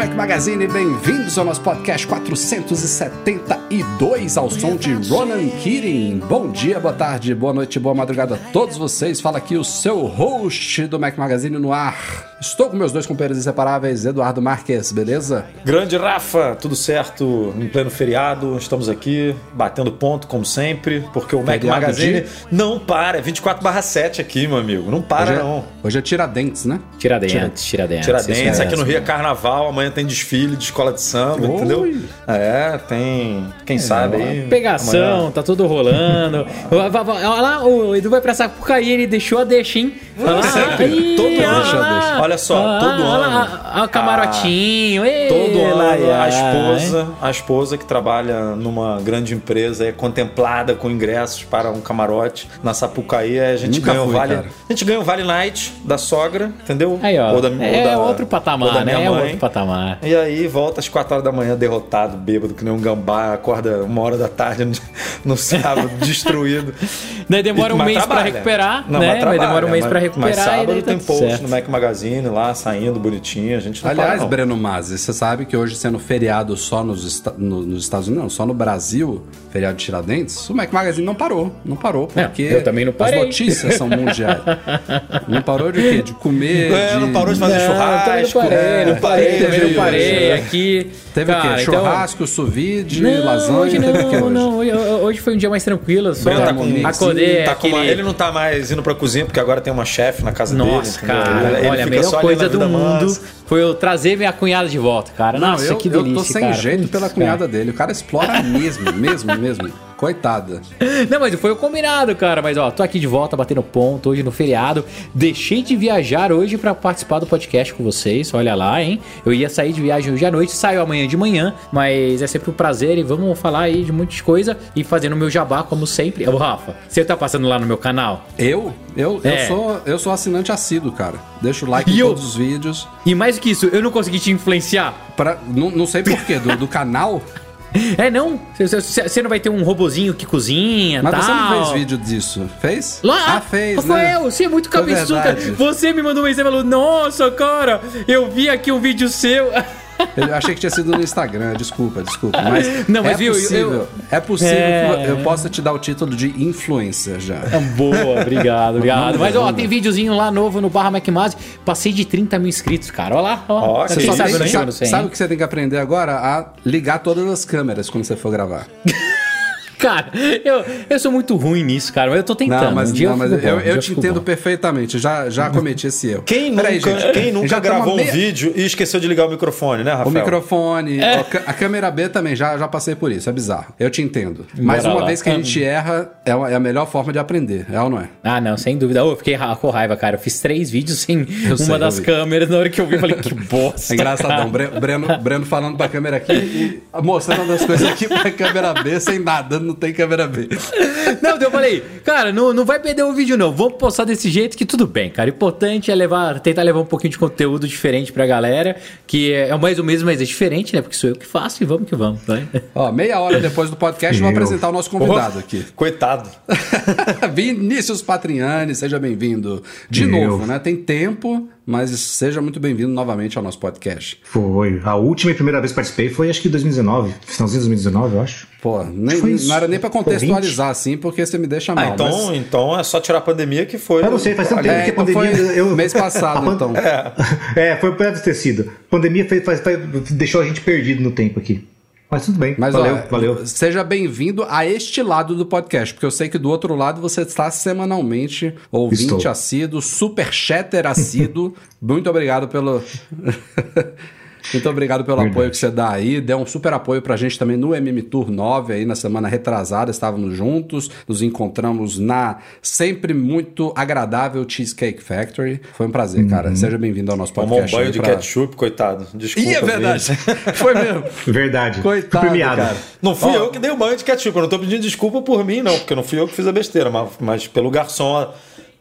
Mac Magazine, bem-vindos ao nosso podcast 472 ao som de Ronan Keating. Bom dia, boa tarde, boa noite, boa madrugada a todos vocês. Fala aqui o seu host do Mac Magazine no ar. Estou com meus dois companheiros inseparáveis, Eduardo Marques, beleza? Grande Rafa, tudo certo? Em pleno feriado, estamos aqui batendo ponto, como sempre, porque o Mac Magazine de- não para, é 24/7 aqui, meu amigo, não para Hoje é, não. hoje é Tiradentes, né? Tiradentes, Tiradentes. Tiradentes, isso aqui no. Rio é carnaval, amanhã tem desfile de escola de samba, Oi. entendeu? É, tem, quem sabe aí. Pegação, amanhã- tá tudo rolando. Olha lá, o Edu vai pra Sapucaí, ele deixou a deixa, hein? Olha lá, Sempre, todo olha ano. lá. Olha só, Olha todo ano. olha o camarotinho. ei, Todo ano lá, a esposa, a esposa que trabalha numa grande empresa é contemplada com ingressos para um camarote na Sapucaí, a gente Nunca ganha o fui, vale, cara. a gente ganha o vale night da sogra, entendeu? Aí, ó. Ou da- é ou da- outro ou patamar, da minha né? É mãe. outro patamar. E aí volta às 4 horas da manhã derrotado, bêbado, que nem um gambá, acorda uma hora da tarde no, no sábado, destruído. Daí demora um mês pra trabalha. recuperar, Não, né? mas Mas trabalha, demora um mês pra recuperar Mas sábado tá tem post certo. no Mac Magazine lá, saindo bonitinho, a gente não para, Aliás, não. Breno Mazzi, você sabe que hoje sendo feriado só nos, no- nos Estados Unidos, não, só no Brasil, feriado de Tiradentes, o Mac Magazine não parou. Não parou, Não, porque eu também não parei. as notícias são mundiais. não parou de quê? De comer, É, de... não parou de fazer Não, também não churrasco. parei, é, não parei, teve também não parei. é. Aqui. Teve o quê? então- Churrasco, suvide, Não, lasanha? hoje não, hoje? não. Hoje, hoje foi um dia mais tranquilo. Só Breno tá com- acordei tá com uma- ele não tá mais indo pra cozinha porque agora tem uma chefe na casa Nossa, dele. entendeu? cara, Ele olha, fica melhor coisa do mundo mansa. foi eu trazer minha cunhada de volta, cara. Não, Nossa, eu, que eu delícia, tô sem cara. jeito pela cara. cunhada dele. O cara explora mesmo, mesmo, mesmo. Coitada. Não, mas foi o combinado, cara. Mas ó, tô aqui de volta, batendo ponto hoje no feriado. Deixei de viajar hoje pra participar do podcast com vocês. Olha lá, hein? Eu ia sair de viagem hoje à noite, saio amanhã de manhã, mas é sempre um prazer e vamos falar aí de muitas coisas e fazendo meu jabá, como sempre. Ô, Rafa, você tá passando lá no meu canal? Eu? Eu, É. eu, sou, eu sou assinante assíduo, cara. Deixa o like E em eu? todos os vídeos. E mais do que isso, eu não consegui te influenciar. Pra, não, não sei porquê, do, do canal. É, não? Você não vai ter um robozinho que cozinha Mas tal. você não fez vídeo disso. Fez? Lá, Ah, fez, Rafael, né? você é muito cabeçudo. Você me mandou uma mensagem e falou: Nossa, cara, eu vi aqui um vídeo seu. Eu achei que tinha sido no Instagram, desculpa, desculpa. Mas, Não, mas é viu, eu- possível, é possível É. que eu possa te dar o título de influencer já. Boa, obrigado, obrigado. Mas ó, tem videozinho lá novo no Barra McMazzi. Passei de 30 mil inscritos, cara. Olha lá, ó. Você Só sabe tem- eu não sabe, chego no 100. sabe o que você tem que aprender agora? A ligar todas as câmeras quando você for gravar. Cara, eu, eu sou muito ruim nisso, cara. Mas eu tô tentando. Não, mas, um dia não, mas eu, bom, um eu dia te entendo bom. perfeitamente. Já, já cometi esse erro. Quem nunca, Peraí, gente. quem nunca Já gravou um meia- vídeo e esqueceu de ligar o microfone, né, Rafael? O microfone, É. a câmera B também, já, já passei por isso, é bizarro. Eu te entendo. Mas Bora uma lá. vez que a gente erra, é a é a melhor forma de aprender, é ou não é? Ah, não, sem dúvida. Ô, eu fiquei com raiva, cara. Eu fiz três vídeos sem Eu uma sei, das eu câmeras. Na hora que eu vi, eu falei, que bosta. É engraçadão. Bre- Breno, Breno falando pra câmera aqui e mostrando as coisas aqui pra câmera B, sem nada, não tem câmera B. Não, eu falei, cara, não, não vai perder o vídeo, não. Vamos postar desse jeito que tudo bem, cara. O importante é levar, tentar levar um pouquinho de conteúdo diferente pra galera, que é, é mais o mesmo, mas é diferente, né? Porque sou eu que faço e vamos que vamos, né? Ó, meia hora depois do podcast, Meu. apresentar o nosso convidado aqui. Coitado. Vinícius Patriani, seja bem-vindo. De Meu. novo, né? Tem tempo, mas seja muito bem-vindo novamente ao nosso podcast. Foi. A última e primeira vez que participei foi acho que 2019. Finalzinho de 2019, eu acho. Pô, nem, não era nem pra Foi contextualizar assim, porque você me deixa mal. Ah, então, mas- então é só tirar a pandemia que foi. Eu não sei, faz tanto tempo É, que a então pandemia. foi eu, mês passado, pan- então. É, foi perto ter sido. A pandemia fez, faz- faz- deixou a gente perdido no tempo aqui. Mas tudo bem. Mas valeu, ó, valeu. seja bem-vindo a este lado do podcast, porque eu sei que do outro lado você está semanalmente ouvinte Estou. assíduo, super chatter assíduo. Muito obrigado pelo Muito obrigado pelo Verdade. apoio que você dá aí. Deu um super apoio pra gente também no MM Tour 9 aí na semana retrasada. Estávamos juntos, nos encontramos na sempre muito agradável Cheesecake Factory. Foi um prazer, cara. Seja bem-vindo ao nosso Tomou um podcast. banho aí de pra- ketchup, coitado. Desculpa. Ih, é verdade. Foi mesmo. Verdade. Coitado, Premiado. cara. Não fui Ó, eu que dei o banho de ketchup. Eu não tô pedindo desculpa por mim, não, porque não fui eu que fiz a besteira, mas, mas pelo garçom.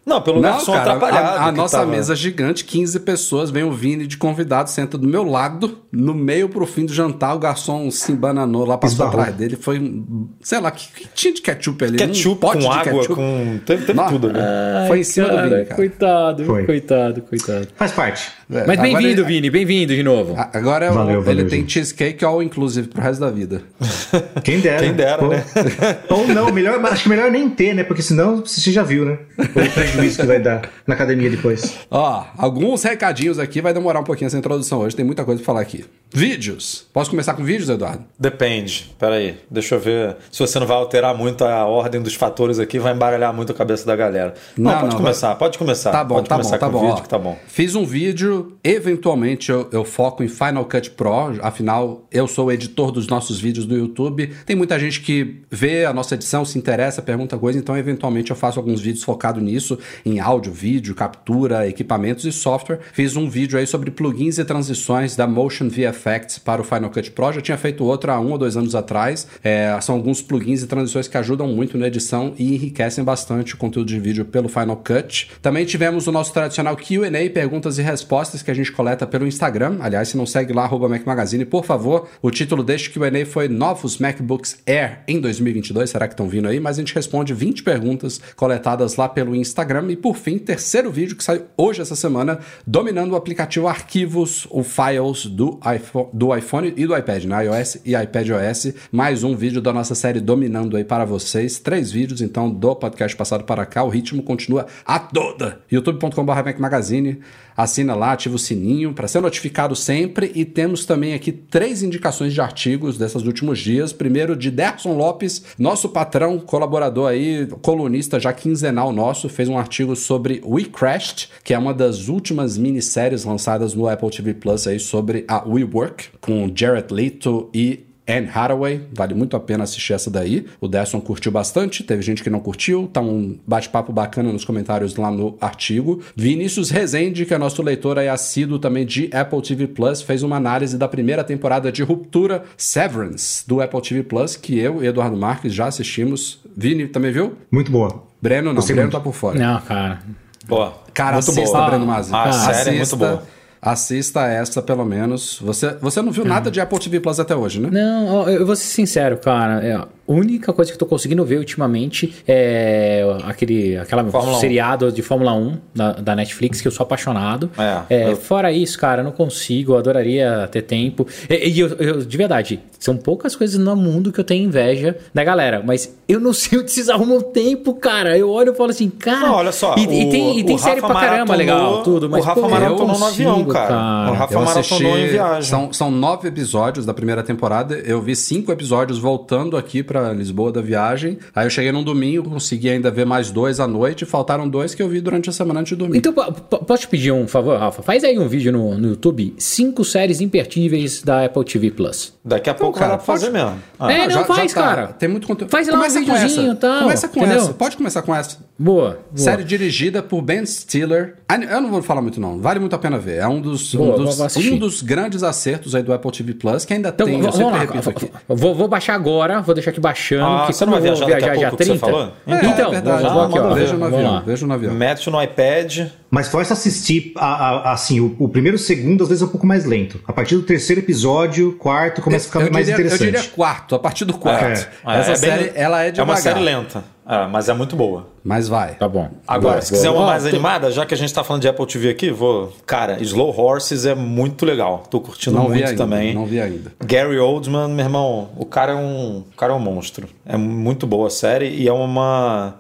Não, pelo garçom cara, atrapalhado. a, a nossa tava- mesa gigante, 15 pessoas, vem o Vini de convidado, senta do meu lado, no meio pro fim do jantar, o garçom se embananou lá, passou Esbarrou. atrás dele, foi, um- sei lá, que, que tinha de ketchup ali? Ketchup um pote com de água, ketchup. com. Teve, teve tudo ali. Foi em cima do Vini, cara. Coitado, Foi. coitado, coitado. Faz parte. É, Mas bem-vindo, Vini, bem-vindo de novo. Agora é o- Valeu, valeu, ele tem gente. cheesecake all inclusive pro resto da vida. Quem dera. Quem dera, ou, né? Ou não, melhor, acho que melhor nem ter, né? Porque senão você já viu, né? O prejuízo que vai dar na academia depois. Ó, alguns recadinhos aqui, vai demorar um pouquinho essa introdução hoje, tem muita coisa pra falar aqui. Vídeos. Posso começar com vídeos, Eduardo? Depende. Peraí, deixa eu ver. Se você não vai alterar muito a ordem dos fatores aqui, vai embaralhar muito a cabeça da galera. Não, Não, pode não, começar, pode começar. Tá bom, pode tá começar bom, tá bom. vídeo ó. tá bom. Fiz um vídeo, eventualmente eu, eu foco em Final Cut Pro, afinal eu sou o editor dos nossos vídeos do YouTube. Tem muita gente que vê a nossa edição, se interessa, pergunta coisa, então eventualmente eu faço alguns vídeos focados nisso, em áudio, vídeo, captura, equipamentos e software. Fiz um vídeo aí sobre plugins e transições da Motion VFX para o Final Cut Pro, já tinha feito outro há um ou dois anos atrás. É, são alguns plugins e transições que ajudam muito na edição e enriquecem bastante o conteúdo de vídeo pelo Final Cut. Também tivemos o nosso tradicional Q&A, perguntas e respostas que a gente coleta pelo Instagram. Aliás, se não segue lá, arroba Mac Magazine, por favor. O título deste Q&A foi Novos MacBooks Air em 2022. Será que estão vindo aí? Mas a gente responde 20 perguntas coletadas lá pelo Instagram. E por fim, terceiro vídeo que saiu hoje essa semana, dominando o aplicativo Arquivos, o Files do iPhone, do iPhone e do iPad, né? iOS e iPadOS. Mais um vídeo da nossa série dominando aí para vocês. Três vídeos, então, do podcast passado para cá. O ritmo continua a toda. youtube.com.br Magazine. Assina lá, ativa o sininho para ser notificado sempre. E temos também aqui três indicações de artigos desses últimos dias. Primeiro de Derson Lopes, nosso patrão, colaborador aí, colunista já quinzenal nosso, fez um artigo sobre We Crashed, que é uma das últimas minisséries lançadas no Apple TV Plus aí sobre a WeWork, com Jared Leto e Anne Hathaway, vale muito a pena assistir essa daí. O Derson curtiu bastante, teve gente que não curtiu, tá um bate-papo bacana nos comentários lá no artigo. Vinícius Rezende, que é nosso leitor aí assíduo também de Apple TV Plus, fez uma análise da primeira temporada de Ruptura Severance do Apple TV Plus, que eu e Eduardo Marques já assistimos. Vini também viu? Muito boa. Breno não, Gostei Breno tá por fora. Não, cara. Boa. Cara, muito assista, boa. Breno Mazzi. A série é muito boa. Assista essa, pelo menos. Você, você não viu nada de Apple TV Plus até hoje, né? Não, eu vou ser sincero, cara. É, única coisa que eu tô conseguindo ver ultimamente é aquele aquela Fórmula 1. seriado de Fórmula 1 da, da Netflix, que eu sou apaixonado. É, eu- Fora isso, cara, eu não consigo, eu adoraria ter tempo. E, e eu, eu- de verdade, são poucas coisas no mundo que eu tenho inveja da galera, mas eu não sei onde vocês arrumam tempo, cara. Eu olho e falo assim, cara. Não, olha só. E, e o- tem, e tem série Rafa pra caramba maratonou- legal, tudo, mas o Rafa pô, maratonou não no avião, consigo, cara. O Rafa Eu maratonou em viagem. São, são nove episódios da primeira temporada. Eu vi cinco episódios voltando aqui pra Lisboa da viagem. Aí eu cheguei num domingo, consegui ainda ver mais dois à noite. Faltaram dois que eu vi durante a semana antes de dormir. Então, po- po- posso te pedir um favor, Rafa? Faz aí um vídeo no, no YouTube, cinco séries imperdíveis da Apple TV Plus. Daqui a pouco cara, dar pra fazer pode- mesmo. Ah, É, não, faz, cara. Tem muito conteúdo. Faz lá um Começa com videozinho essa. e tal, Começa com entendeu? essa. Pode começar com essa. Boa. boa. Série dirigida por Ben Stiller. Ah, Eu não vou falar muito, não. Vale muito a pena ver. É um dos, Boa, um vou dos, um dos grandes acertos aí do Apple TV Plus, que ainda Então, tem. v- Eu vamos sempre lá. repito aqui. Vou, vou baixar agora, vou deixar aqui baixando. Ah, que você não vai vou viajar viajar que dia você 30. falou? É, então, é verdade. vou, vou aqui, ó. Veja no avião. lá. Veja no avião. Mete no iPad. Mas força assistir, a- a- assim, o, o primeiro segundo às vezes é um pouco mais lento. A partir do terceiro episódio, quarto, começa a ficar eu mais diria, interessante. Eu diria quarto, a partir do quarto. É. Essa É bem- série, ela é É devagar. uma série lenta, é, mas é muito boa. Mas vai. Tá bom. Agora, Boa, se quiser boa. uma mais animada, já que a gente tá falando de Apple TV aqui, vou. Cara, Slow Horses é muito legal. Tô curtindo Não vi muito ainda. também. Não vi ainda. Gary Oldman, meu irmão, o cara é um, o cara é um monstro. É muito boa a série e é uma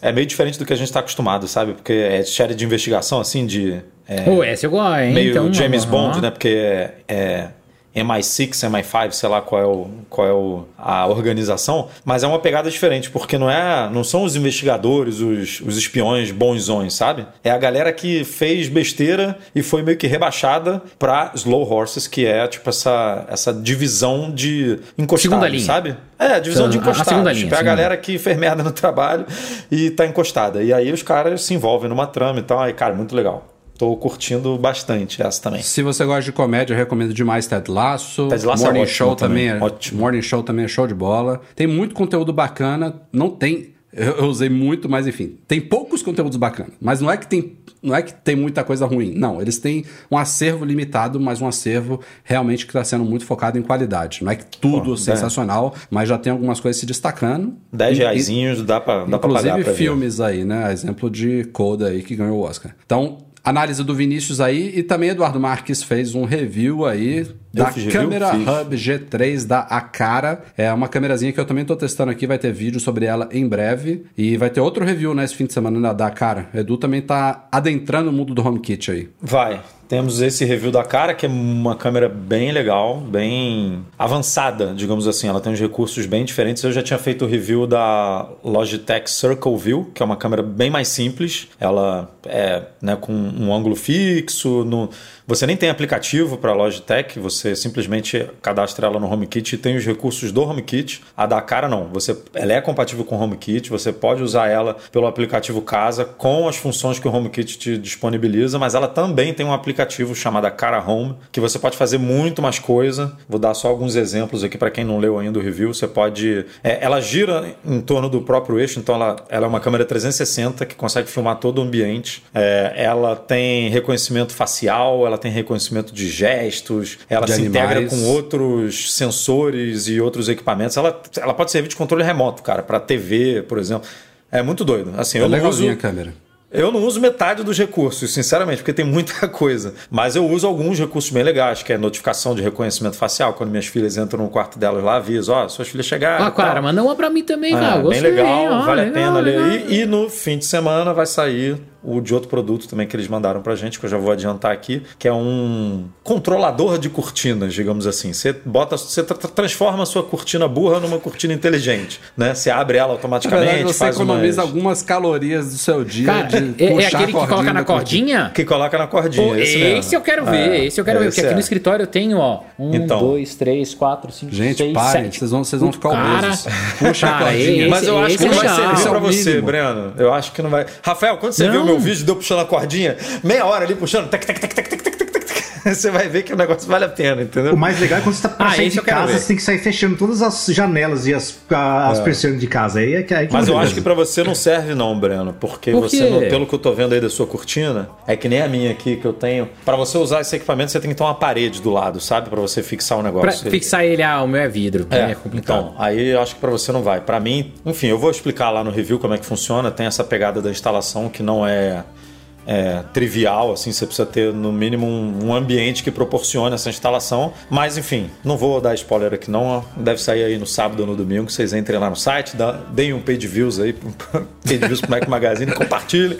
é meio diferente do que a gente tá acostumado, sabe? Porque é série de investigação assim de é, Pô, essa eu gosto, hein? meio Então, James aham. Bond, né? Porque é, é MI6, MI5, sei lá qual é, o, qual é o, a organização, mas é uma pegada diferente, porque não é não são os investigadores, os, os espiões bonzões, sabe? É a galera que fez besteira e foi meio que rebaixada pra Slow Horses, que é tipo essa, essa divisão de encostados, sabe? É, divisão de Então, a- a encostados. segunda linha, tipo, é a galera que fez merda no trabalho e tá encostada. E aí os caras se envolvem numa trama e tal. Aí, cara, muito legal. Tô curtindo bastante essa também. Se você gosta de comédia, eu recomendo demais Ted Lasso. Ted Lasso é Morning ótimo Show também. também, é, ótimo. Morning Show também é show de bola. Tem muito conteúdo bacana. Não tem. Eu, usei muito, mas enfim. Tem poucos conteúdos bacanas. Mas não é que tem. Não é que tem muita coisa ruim. Não, eles têm um acervo limitado, mas um acervo realmente que está sendo muito focado em qualidade. Não é que tudo Pô, sensacional, mas já tem algumas coisas se destacando. 10 E- reaisinhos dá pra, dá pra Inclusive pagar pra ver. filmes aí, né? Exemplo de Coda aí que ganhou o Oscar. Então, análise do Vinícius aí e também Eduardo Marques fez um review aí da fiz câmera. Hub G3 da Acara. É uma câmerazinha que eu também tô testando aqui, vai ter vídeo sobre ela em breve. E vai ter outro review nesse fim de semana da- da Acara. Edu também tá adentrando o mundo do HomeKit aí. Vai. Temos esse review da cara, que é uma câmera bem legal, bem avançada, digamos assim. Ela tem uns recursos bem diferentes. Eu já tinha feito o review da Logitech Circle View, que é uma câmera bem mais simples. Ela é né, com um ângulo fixo. No... Você nem tem aplicativo para a Logitech, você simplesmente cadastra ela no HomeKit e tem os recursos do HomeKit. A da cara não. Você, ela é compatível com o HomeKit, você pode usar ela pelo aplicativo Casa com as funções que o HomeKit te disponibiliza, mas ela também tem um aplicativo chamado Cara Home, que você pode fazer muito mais coisa. Vou dar só alguns exemplos aqui para quem não leu ainda o review. Você pode. é, ela gira em torno do próprio eixo, então ela, ela é uma câmera 360 que consegue filmar todo o ambiente. É, ela tem reconhecimento facial, ela tem reconhecimento de gestos, ela De se integra animais. com outros sensores e outros equipamentos. Ela, ela pode servir de controle remoto, cara, para TV, por exemplo. É muito doido. Assim, eu é não legalzinha uso. a câmera. Eu não uso metade dos recursos, sinceramente, porque tem muita coisa. Mas eu uso alguns recursos bem legais, que é notificação de reconhecimento facial. Quando minhas filhas entram no quarto delas lá, aviso, ó, suas filhas chegaram. Ah, e cara, manda uma pra mim também, Ah, cara. bem Gostei, legal, ó, vale legal, a pena ler legal. aí. E no fim de semana vai sair o de outro produto também que eles mandaram pra gente, que eu já vou adiantar aqui, que é um controlador de cortinas, digamos assim. Você bota, você tra- tra- transforma a sua cortina burra numa cortina inteligente, né? Você abre ela automaticamente, verdade, você faz economiza umas... algumas calorias do seu dia Cara, de é, é aquele a que coloca na cordinha? Que coloca na cordinha. Pô, esse, esse, mesmo. eu quero ver, É, esse eu quero ver, porque aqui é. no escritório eu tenho, ó, um, Então. dois, três, quatro, cinco, Gente, seis, parem, sete. vocês vão, vocês vão ficar Cara, obesos. Puxa a cara, cordinha. esse- Mas eu acho que não vai é servir pra é você. Breno. Eu acho que não vai. Rafael, quando você Não. viu o meu vídeo, deu puxando a cordinha, meia hora ali puxando, tac, tac, tac, tac, tac você vai ver que o negócio vale a pena, entendeu? O mais legal é quando você tá pra Ah, sair de casa, você tem que sair fechando todas as janelas e as, a- as persianas de casa. Aí é que, aí que Mas eu acho que pra você não serve não, Breno, porque Por você, não- pelo que eu tô vendo aí da sua cortina, é que nem a minha aqui que eu tenho. Pra você usar esse equipamento, você tem que ter uma parede do lado, sabe, Pra você fixar o Pra negócio. fixar ele, ah, o meu é vidro. É, É, complicado. então, aí eu acho que pra você não vai. Pra mim, enfim, eu vou explicar lá no review como é que funciona. Tem essa pegada da instalação que não é, é, trivial, assim, você precisa ter no mínimo um, um ambiente que proporcione essa instalação. Mas enfim, não vou dar spoiler aqui não. Deve sair aí no sábado ou no domingo. Vocês entrem lá no site, dá, deem um page views aí, page views pro Mac Magazine, compartilhem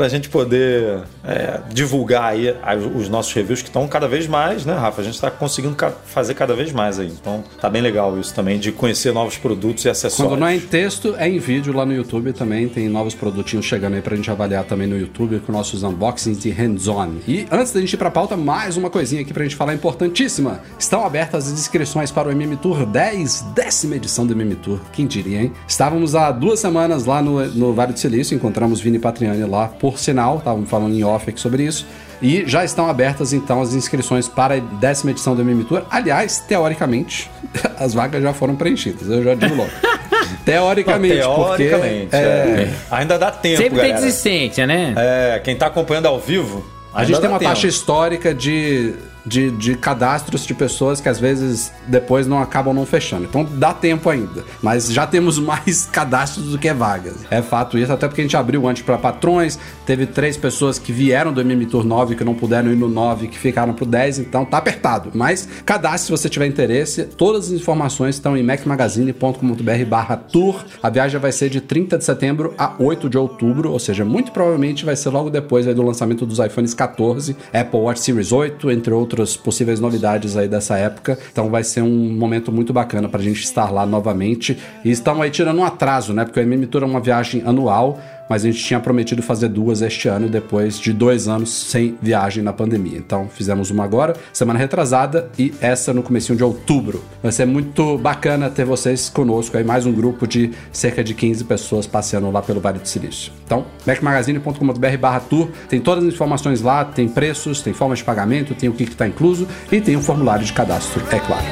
pra gente poder é, divulgar aí a- os nossos reviews que estão cada vez mais, né, Rafa? A gente tá conseguindo fazer cada vez mais aí. Então tá bem legal isso também, de conhecer novos produtos e acessórios. Quando não é em texto, é em vídeo lá no YouTube também. Tem novos produtinhos chegando aí pra gente avaliar também no YouTube com nossos unboxings de hands-on. E antes da gente ir pra pauta, mais uma coisinha aqui pra gente falar importantíssima. Estão abertas as inscrições para o MM Tour 10, décima edição do MM Tour. Quem diria, hein? Estávamos há duas semanas lá no, no Vale do Silício, encontramos Vini Patriani lá, por sinal, estavam falando em off aqui sobre isso. E já estão abertas então as inscrições para a décima edição do MM Tour. Aliás, teoricamente, as vagas já foram preenchidas, eu já digo logo. Teoricamente, Teoricamente, porque é, é. ainda dá tempo, Sempre tem galera. desistência, né? É, quem tá acompanhando ao vivo, a gente tem uma tempo. taxa histórica de, de, de cadastros de pessoas que às vezes depois não acabam não fechando. Então dá tempo ainda. Mas já temos mais cadastros do que vagas. É fato isso, até porque a gente abriu antes para patrões. Teve três pessoas que vieram do MM Tour 9 que não puderam ir no 9, que ficaram pro 10, então tá apertado. Mas cadastre se você tiver interesse. Todas as informações estão em macmagazine.com.br barra tour. A viagem vai ser de 30 de setembro a 8 de outubro, ou seja, muito provavelmente vai ser logo depois do lançamento dos iPhones 14, Apple Watch Series 8, entre outros outras possíveis novidades aí dessa época. Então vai ser um momento muito bacana pra gente estar lá novamente. E estão aí tirando um atraso, né? Porque o MM Tour é uma viagem anual mas a gente tinha prometido fazer duas este ano, depois de dois anos sem viagem na pandemia. Então fizemos uma agora, semana retrasada, e essa no começo de outubro. Vai ser muito bacana ter vocês conosco aí, mais um grupo de cerca de 15 pessoas passeando lá pelo Vale do Silício. Então, macmagazine.com.br barra tour, tem todas as informações lá, tem preços, tem formas de pagamento, tem o que está incluso e tem um formulário de cadastro, é claro.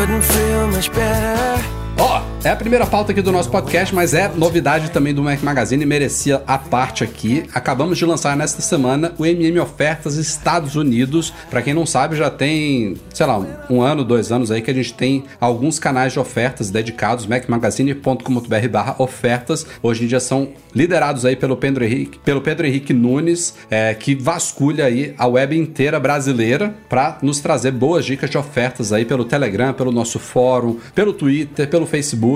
Couldn't feel much better. Ó, é a primeira pauta aqui do nosso podcast, mas é novidade também do Mac Magazine, merecia a parte aqui. Acabamos de lançar nesta semana o MM Ofertas Estados Unidos. Pra quem não sabe, já tem, sei lá, um ano, dois anos aí que a gente tem alguns canais de ofertas dedicados, macmagazine.com.br barra ofertas. Hoje em dia são liderados aí pelo Pedro Henrique, pelo Pedro Henrique Nunes, é, que vasculha aí a web inteira brasileira para nos trazer boas dicas de ofertas aí pelo Telegram, pelo nosso fórum, pelo Twitter, pelo Facebook.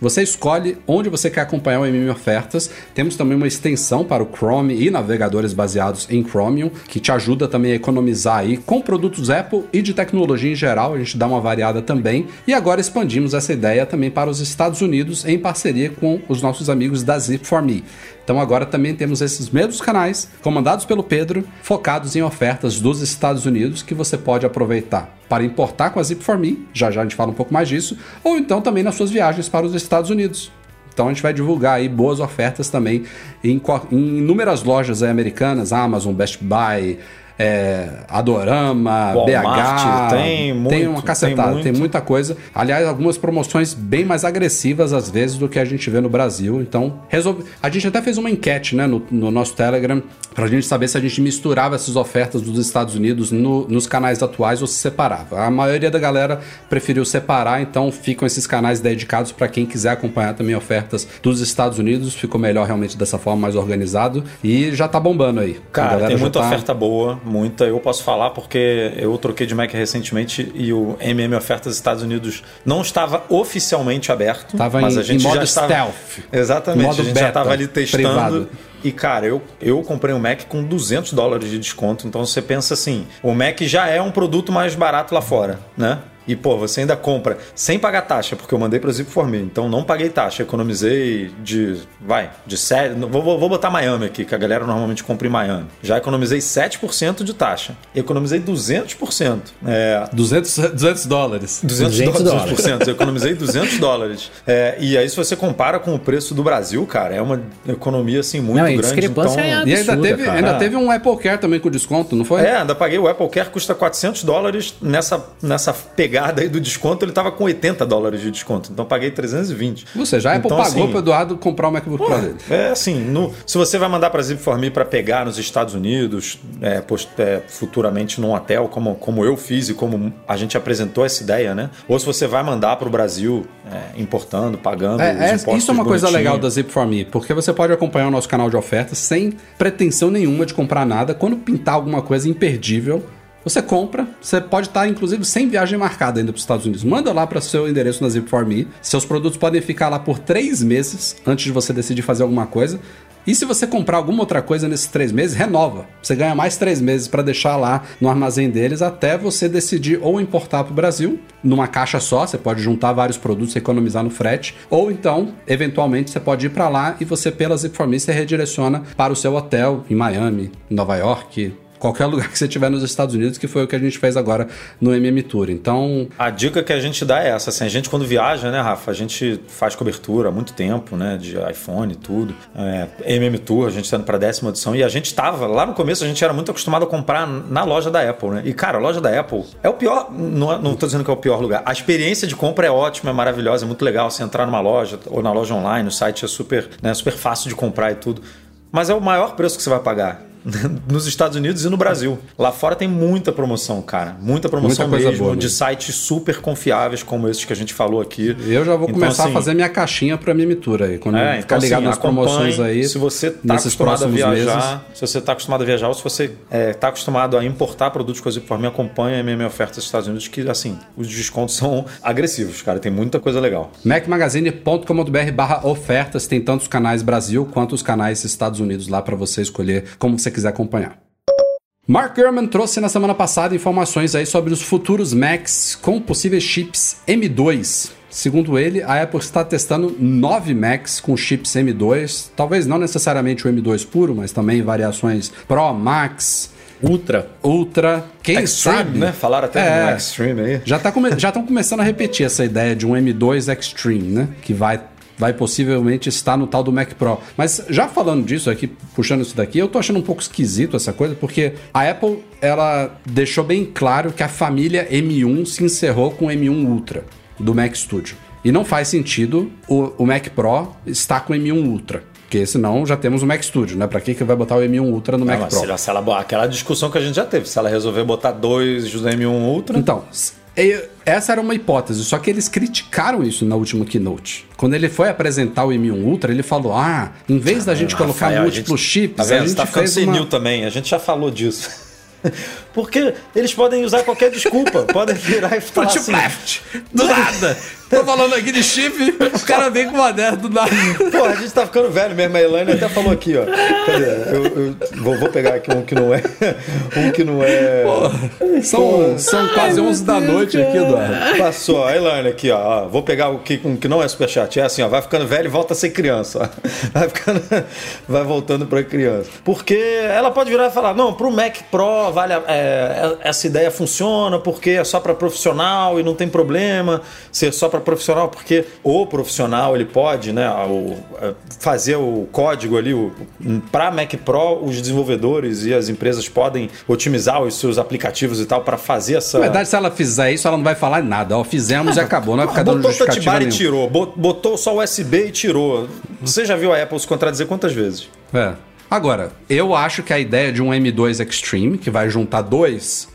Você escolhe onde você quer acompanhar o MM Ofertas. Temos também uma extensão para o Chrome e navegadores baseados em Chromium, que te ajuda também a economizar aí com produtos Apple e de tecnologia em geral. A gente dá uma variada também. E agora expandimos essa ideia também para os Estados Unidos em parceria com os nossos amigos da Zip4Me. Então agora também temos esses mesmos canais, comandados pelo Pedro, focados em ofertas dos Estados Unidos que você pode aproveitar para importar com a Zip4Me, já já a gente fala um pouco mais disso, ou então também nas suas viagens para os Estados Unidos. Então a gente vai divulgar aí boas ofertas também em, em inúmeras lojas americanas, Amazon, Best Buy, é, Adorama, Walmart, BH. tem muito, uma cacetada, tem tem, muita coisa. Aliás, algumas promoções bem mais agressivas às vezes do que a gente vê no Brasil. Então, resolve... a gente até fez uma enquete né, no, no nosso Telegram pra gente saber se a gente misturava essas ofertas dos Estados Unidos no- nos canais atuais ou se separava. A maioria da galera preferiu separar, então ficam esses canais dedicados para quem quiser acompanhar também ofertas dos Estados Unidos. Ficou melhor realmente dessa forma, mais organizado. E já tá bombando aí. A Cara, tem muita tá- oferta boa, muita. Eu posso falar porque eu troquei de Mac recentemente e o MM Ofertas Estados Unidos não estava oficialmente aberto. Tava mas em- a gente modo já estava... stealth. Exatamente, Modo a gente já beta, estava ali testando. privado. E, cara, eu, eu comprei um Mac com 200 dólares de desconto. Então você pensa assim: o Mac já é um produto mais barato lá fora, né? E, pô, você ainda compra sem pagar taxa, porque eu mandei para Zip for Me. Então não paguei taxa. Economizei de. Vai, de 7. Vou, vou, vou botar Miami aqui, que a galera normalmente compra em Miami. Já economizei 7% de taxa. Economizei 200%. É, 200, 200 dólares. 200, 200 dólares dólares. por cento. Eu economizei 200 dólares. É, e aí, se você compara com o preço do Brasil, cara, é uma economia assim muito Não, a grande. discrepância então... é E ainda Absurda, teve, cara. ainda teve um Apple Care também com desconto, não foi? É, ainda paguei. O Apple Care custa 400 dólares. Nessa, nessa pegada aí do desconto, ele tava com 80 dólares de desconto. Então paguei 320. Ou seja, a Apple Então, pagou assim, pro Eduardo comprar o MacBook Pro dele. É assim, no- se você vai mandar para Zip for Me para pegar nos Estados Unidos, é, post- é, futuramente num hotel, como, como eu fiz e como a gente apresentou essa ideia, né? Ou se você vai mandar para o Brasil, é, importando, pagando É, os é, isso é uma coisa legal da Zip for Me, porque você pode acompanhar o nosso canal de ofertas sem pretensão nenhuma de comprar nada. Quando pintar alguma coisa imperdível, você compra. Você pode estar, inclusive, sem viagem marcada ainda para os Estados Unidos. Manda lá para seu endereço na Zip for Me. Seus produtos podem ficar lá por três meses antes de você decidir fazer alguma coisa. E se você comprar alguma outra coisa nesses três meses, renova. Você ganha mais três meses para deixar lá no armazém deles até você decidir ou importar para o Brasil numa caixa só. Você pode juntar vários produtos e economizar no frete. Ou então, eventualmente, você pode ir para lá e você, pela Zip4Me, você redireciona para o seu hotel em Miami, Nova York. Qualquer lugar que você tiver nos Estados Unidos, que foi o que a gente fez agora no MM Tour. Então, A dica que a gente dá é essa, assim, a gente quando viaja, né, Rafa, a gente faz cobertura há muito tempo, né, de iPhone e tudo, é, MM Tour, a gente está indo para décima edição, e a gente tava, lá no começo a gente era muito acostumado a comprar na loja da Apple, né, e cara, a loja da Apple é o pior, não, é- não tô dizendo que é o pior lugar, a experiência de compra é ótima, é maravilhosa, é muito legal, você entrar numa loja, ou na loja online, o site é super, né, super fácil de comprar e tudo, mas é o maior preço que você vai pagar. nos Estados Unidos e no Brasil. Lá fora tem muita promoção, cara. Muita promoção Muita coisa mesmo, boa de mesmo. sites super confiáveis como esses que a gente falou aqui. Eu já vou Então, começar assim, a fazer minha caixinha pra minha mitura aí. Quando É, ficar então, ligado assim, nas promoções aí. Se você tá acostumado a viajar, meses. se você tá acostumado a viajar ou se você é, tá acostumado a importar produtos coisa por mim, acompanha a minha oferta dos Estados Unidos, que assim, os descontos são agressivos, cara. Tem muita coisa legal. macmagazine.com.br barra ofertas, tem tanto os canais Brasil quanto os canais Estados Unidos lá pra você escolher como você quiser acompanhar. Mark Gurman trouxe na semana passada informações aí sobre os futuros Macs com possíveis chips M2. Segundo ele, a Apple está testando nove Macs com chips M2, talvez não necessariamente o M2 puro, mas também variações Pro, Max, Ultra. Ultra, quem Extreme, sabe, né? Falaram até É. no Extreme aí. já tá come- estão começando a repetir essa ideia de um M2 Extreme, né? Que vai, vai possivelmente estar no tal do Mac Pro. Mas já falando disso aqui, puxando isso daqui, eu tô achando um pouco esquisito essa coisa, porque a Apple, ela deixou bem claro que a família M1 se encerrou com o M1 Ultra do Mac Studio. E não faz sentido o, o Mac Pro estar com o M1 Ultra. Porque senão já temos o Mac Studio, né? Pra que, que vai botar o M1 Ultra no Não, Mac Pro? se ela- se ela- aquela discussão que a gente já teve, se ela resolver botar dois do M1 Ultra, Então, essa era uma hipótese, só que eles criticaram isso na última keynote. Quando ele foi apresentar o M1 Ultra, ele falou: ah, em vez da gente colocar Rafael, a múltiplos gente- chips, Tá a vendo? gente Você tá ficando fez uma... também, a gente já falou disso. Porque eles podem usar qualquer desculpa, podem virar e falar Put assim! Do nada! Tô falando aqui de chip, o cara vem com uma dessa do nada. Pô, a gente tá ficando velho mesmo. A Elaine até falou aqui, ó. Cadê? Eu, eu vou, vou pegar aqui um que não é. Um que não é. São, são quase 11 da noite aqui, Eduardo. Passou, a Elaine aqui, ó. ó. Vou pegar o que, um que não é superchat. É assim, ó. Vai ficando velho e volta a ser criança. ó. Vai ficando. Vai voltando pra criança. Porque ela pode virar e falar: não, pro Mac Pro vale. a- é, essa ideia funciona porque é só pra profissional e não tem problema ser só pra profissional, porque o profissional ele pode, né, o- fazer o código ali para Mac Pro, os desenvolvedores e as empresas podem otimizar os seus aplicativos e tal pra fazer essa Na verdade, se ela fizer isso, ela não vai falar nada. Ó, fizemos e acabou, não vai ficar dando botou justificativa bar e tirou, bot- botou só USB e tirou. Você já viu a Apple se contradizer quantas vezes? É. Agora, eu acho que a ideia de um M2 Extreme, que vai juntar dois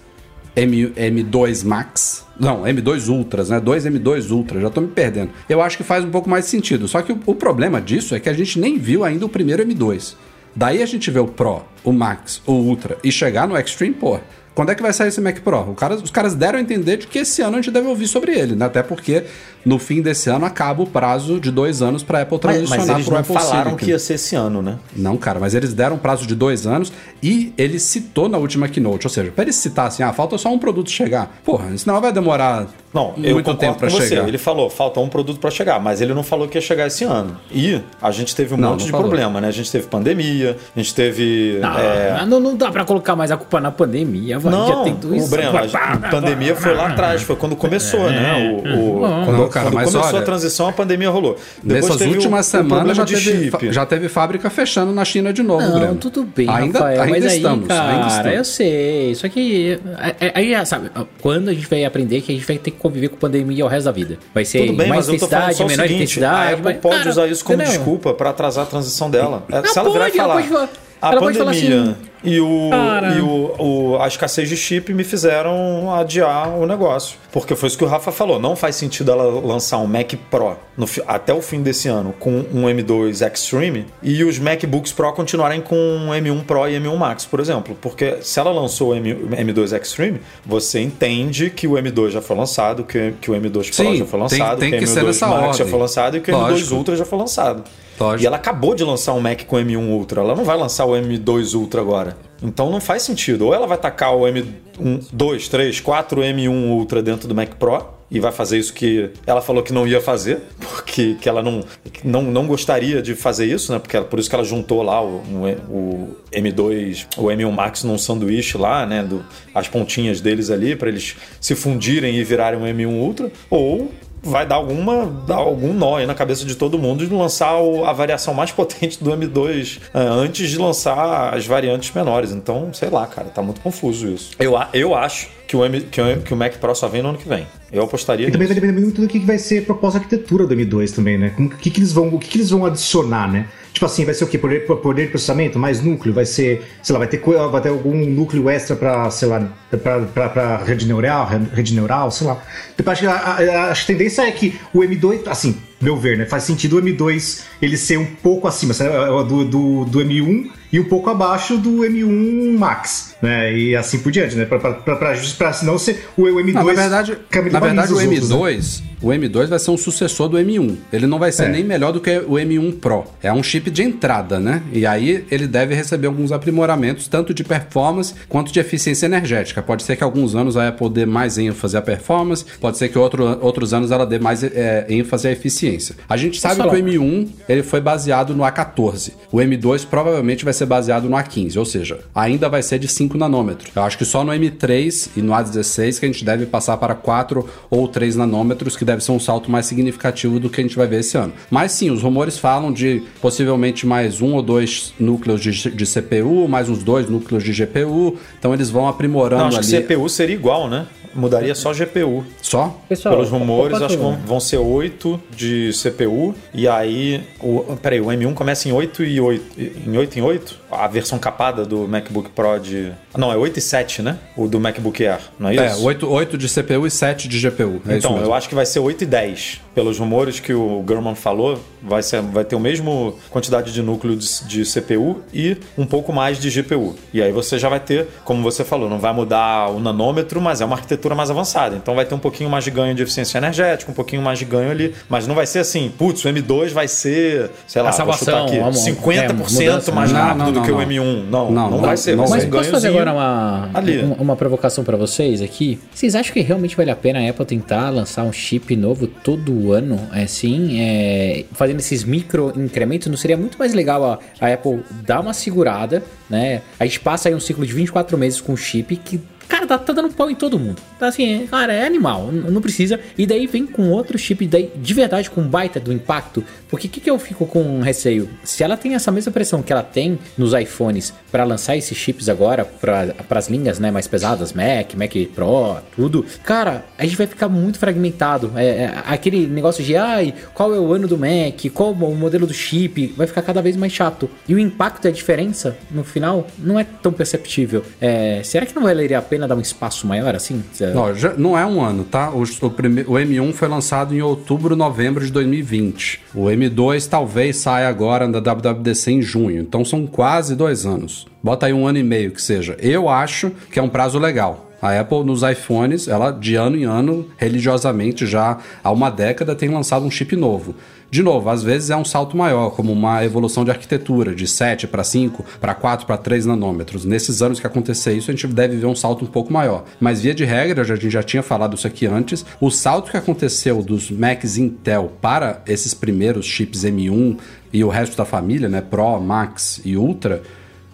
M, M2 Max, não, M2 Ultras, né? Dois M2 Ultra, já tô me perdendo. Eu acho que faz um pouco mais sentido. Só que o, o problema disso é que a gente nem viu ainda o primeiro M2. Daí a gente vê o Pro, o Max, o Ultra e chegar no Extreme, pô. Quando é que vai sair esse Mac Pro? O cara- os caras deram a entender de que esse ano a gente deve ouvir sobre ele, né? Até porque no fim desse ano acaba o prazo de dois anos para Apple Mas, transicionar mas eles pro não Apple falaram que ia ser esse ano, né? Não, cara, mas eles deram um prazo de dois anos e ele citou na última keynote. Ou seja, pra ele citar assim, ah, falta só um produto chegar. Porra, senão vai demorar Não, eu muito tempo pra com você. chegar. Ele falou, falta um produto para chegar, mas ele não falou que ia chegar esse ano. E a gente teve um Não, monte não de falou. problema, né? A gente teve pandemia, a gente teve. Não, é, não, não dá pra colocar mais a culpa na pandemia, vai. Não, já tem tudo o isso. Breno, a pandemia foi lá atrás, foi quando começou, né? O, o- quando Não, cara, quando mas começou olha, a transição, a pandemia rolou. Depois Nessas últimas o semanas já teve, já teve fábrica fechando na China de novo, Não, Breno. tudo bem, ainda, Rafael, ainda mas aí, estamos, cara, ainda estamos. eu sei. Isso aqui. é- é- Aí, sabe, quando a gente vai aprender que a gente vai ter que conviver com pandemia o resto da vida. Vai ser Tudo bem, mais mas eu intensidade, o menor seguinte, a intensidade. Apple mas, pode cara, usar isso como desculpa para atrasar a transição dela. É, Ela Se ela virar e pode, falar, pode falar- a ela pode falar pandemia assim, e, o, cara. e o, o- a escassez de chip me fizeram adiar o negócio. Porque foi isso que o Rafa falou, não faz sentido ela lançar um Mac Pro no até o fim desse ano com um M2 Extreme e os MacBooks Pro continuarem com um M1 Pro e M1 Max, por exemplo. Porque se ela lançou o M, M2 Extreme, você entende que o M2 já foi lançado, que, que o M2 Pro Sim, já foi tem- lançado, tem que o que ser M2 nessa Max já ordem. foi lançado e que o M2 Lógico. Ultra já foi lançado. Lógico. E ela acabou de lançar um Mac com M1 Ultra. Ela não vai lançar o M2 Ultra agora. Então não faz sentido. Ou ela vai tacar o M1, 2, 3, 4 M1 Ultra dentro do Mac Pro e vai fazer isso que ela falou que não ia fazer, porque que ela não, não, não gostaria de fazer isso, né? Porque ela- por isso que ela juntou lá o, o M2, o M1 Max num sanduíche lá, né? Do, as pontinhas deles ali para eles se fundirem e virarem um M1 Ultra. Ou vai dar alguma dar algum nó aí na cabeça de todo mundo de lançar o- a variação mais potente do M2 ah, antes de lançar as variantes menores. Então, sei lá, cara, tá muito confuso isso. Eu, eu acho que o, M, que, o, que o Mac Pro só vem no ano que vem. Eu apostaria E também vai depender muito do que vai ser a proposta arquitetura do M2 também, né? Como, que, que eles vão, o que, que eles vão adicionar, né? Tipo assim, vai ser o quê? Poder, poder de processamento? Mais núcleo? Vai ser, sei lá, vai ter, vai ter algum núcleo extra pra, sei lá, pra rede neural, rede neural, sei lá. Tipo, acho que a, a- a tendência é que o M2, assim, meu ver, né? Faz sentido o M2 ele ser um pouco acima sabe? do, do, do M1 e um pouco abaixo do M1 Max, né? E assim por diante, né? Pra senão ser o M2. Não, na verdade, na verdade o os M2, outros, né? o M2 vai ser um sucessor do M1. Ele não vai ser É. nem melhor do que o M1 Pro. É um chip de entrada, né? E aí ele deve receber alguns aprimoramentos, tanto de performance quanto de eficiência energética. Pode ser que alguns anos a Apple dê mais ênfase à performance, pode ser que outro, outros anos ela dê mais é, ênfase à eficiência. A gente sabe que o M1 ele foi baseado no A14. O M2 provavelmente vai ser baseado no A15, ou seja, ainda vai ser de 5 nanômetros. Eu acho que só no M3 e no A16 que a gente deve passar para 4 ou 3 nanômetros, que deve ser um salto mais significativo do que a gente vai ver esse ano. Mas sim, os rumores falam de possivelmente mais um ou dois núcleos de, de CPU, mais uns dois núcleos de GPU. Então eles vão aprimorando Não, acho ali. que CPU seria igual, né? Mudaria só GPU. Só? Pessoal, Pelos rumores, acho que vão, vão ser 8 de CPU. E aí. O, peraí, o M1 começa em 8 e 8. Em 8 em 8? A versão capada do MacBook Pro de. Não, é 8 e 7, né? O do MacBook Air, não é É, isso? 8, 8 de CPU e 7 de GPU. É isso Então, mesmo. eu acho que vai ser 8 e 10. Pelos rumores que o Gurman falou, vai, ser, vai ter o mesmo quantidade de núcleo de, de CPU e um pouco mais de GPU. E aí você já vai ter, como você falou, não vai mudar o nanômetro, mas é uma arquitetura mais avançada. Então vai ter um pouquinho mais de ganho de eficiência energética, um pouquinho mais de ganho ali. Mas não vai ser assim, putz, o M2 vai ser, sei lá, A vou salvação, chutar aqui, vamos, 50% é, mais rápido Não, não, do que não, o não. M1. Não, Não, não, vai ser. não vai Mas ser posso fazer agora uma, ali. um- uma provocação pra vocês aqui? Vocês acham que realmente vale a pena a Apple tentar lançar um chip novo todo ano? É, assim, é, fazendo esses micro incrementos, não seria muito mais legal a, a Apple dar uma segurada, né? A gente passa aí um ciclo de 24 meses com chip que Cara, tá, tá dando pau em todo mundo. Tá assim, cara, é animal, não precisa. E daí vem com outro chip daí, de verdade, com baita do impacto. Porque o que, que eu fico com receio? Se ela tem essa mesma pressão que ela tem nos iPhones para lançar esses chips agora para as linhas né, mais pesadas, Mac, Mac Pro, tudo, cara, a gente vai ficar muito fragmentado. É, é, aquele negócio de, ai, qual é o ano do Mac, qual o modelo do chip, vai ficar cada vez mais chato. E o impacto e a diferença, no final, não é tão perceptível. É, será que não valeria a pena dar um espaço maior assim? Não, já- não é um ano, tá? O, o, o M1 foi lançado em outubro, novembro de 2020. O M2 talvez saia agora da WWDC em junho. Então são quase dois anos. Bota aí um ano e meio que seja. Eu acho que é um prazo legal. A Apple nos iPhones, ela de ano em ano, religiosamente já há uma década tem lançado um chip novo. De novo, às vezes é um salto maior, como uma evolução de arquitetura, de 7 para 5, para 4 para 3 nanômetros. Nesses anos que acontecer isso, a gente deve ver um salto um pouco maior. Mas via de regra, a gente já tinha falado isso aqui antes, o salto que aconteceu dos Macs Intel para esses primeiros chips M1 e o resto da família, né, Pro, Max e Ultra,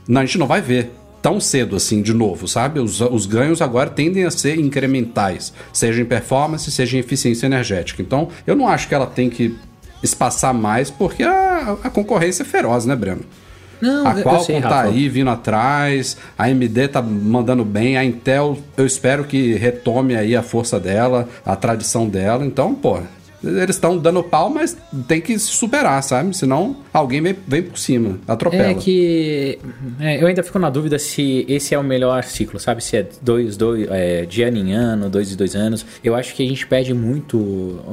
a gente não vai ver tão cedo assim de novo, sabe? Os, os ganhos agora tendem a ser incrementais, seja em performance, seja em eficiência energética. Então, eu não acho que ela tem que espaçar mais, porque a, a concorrência é feroz, né, Breno? Não, A Qualcomm sei, tá aí vindo atrás, a AMD tá mandando bem, a Intel eu espero que retome aí a força dela, a tradição dela. Então, pô, eles estão dando pau, mas tem que se superar, sabe? Senão alguém vem, por cima, atropela. É que é, eu ainda fico na dúvida se esse é o melhor ciclo, sabe? Se é dois, dois, é, de ano em ano, dois e dois anos. Eu acho que a gente perde muito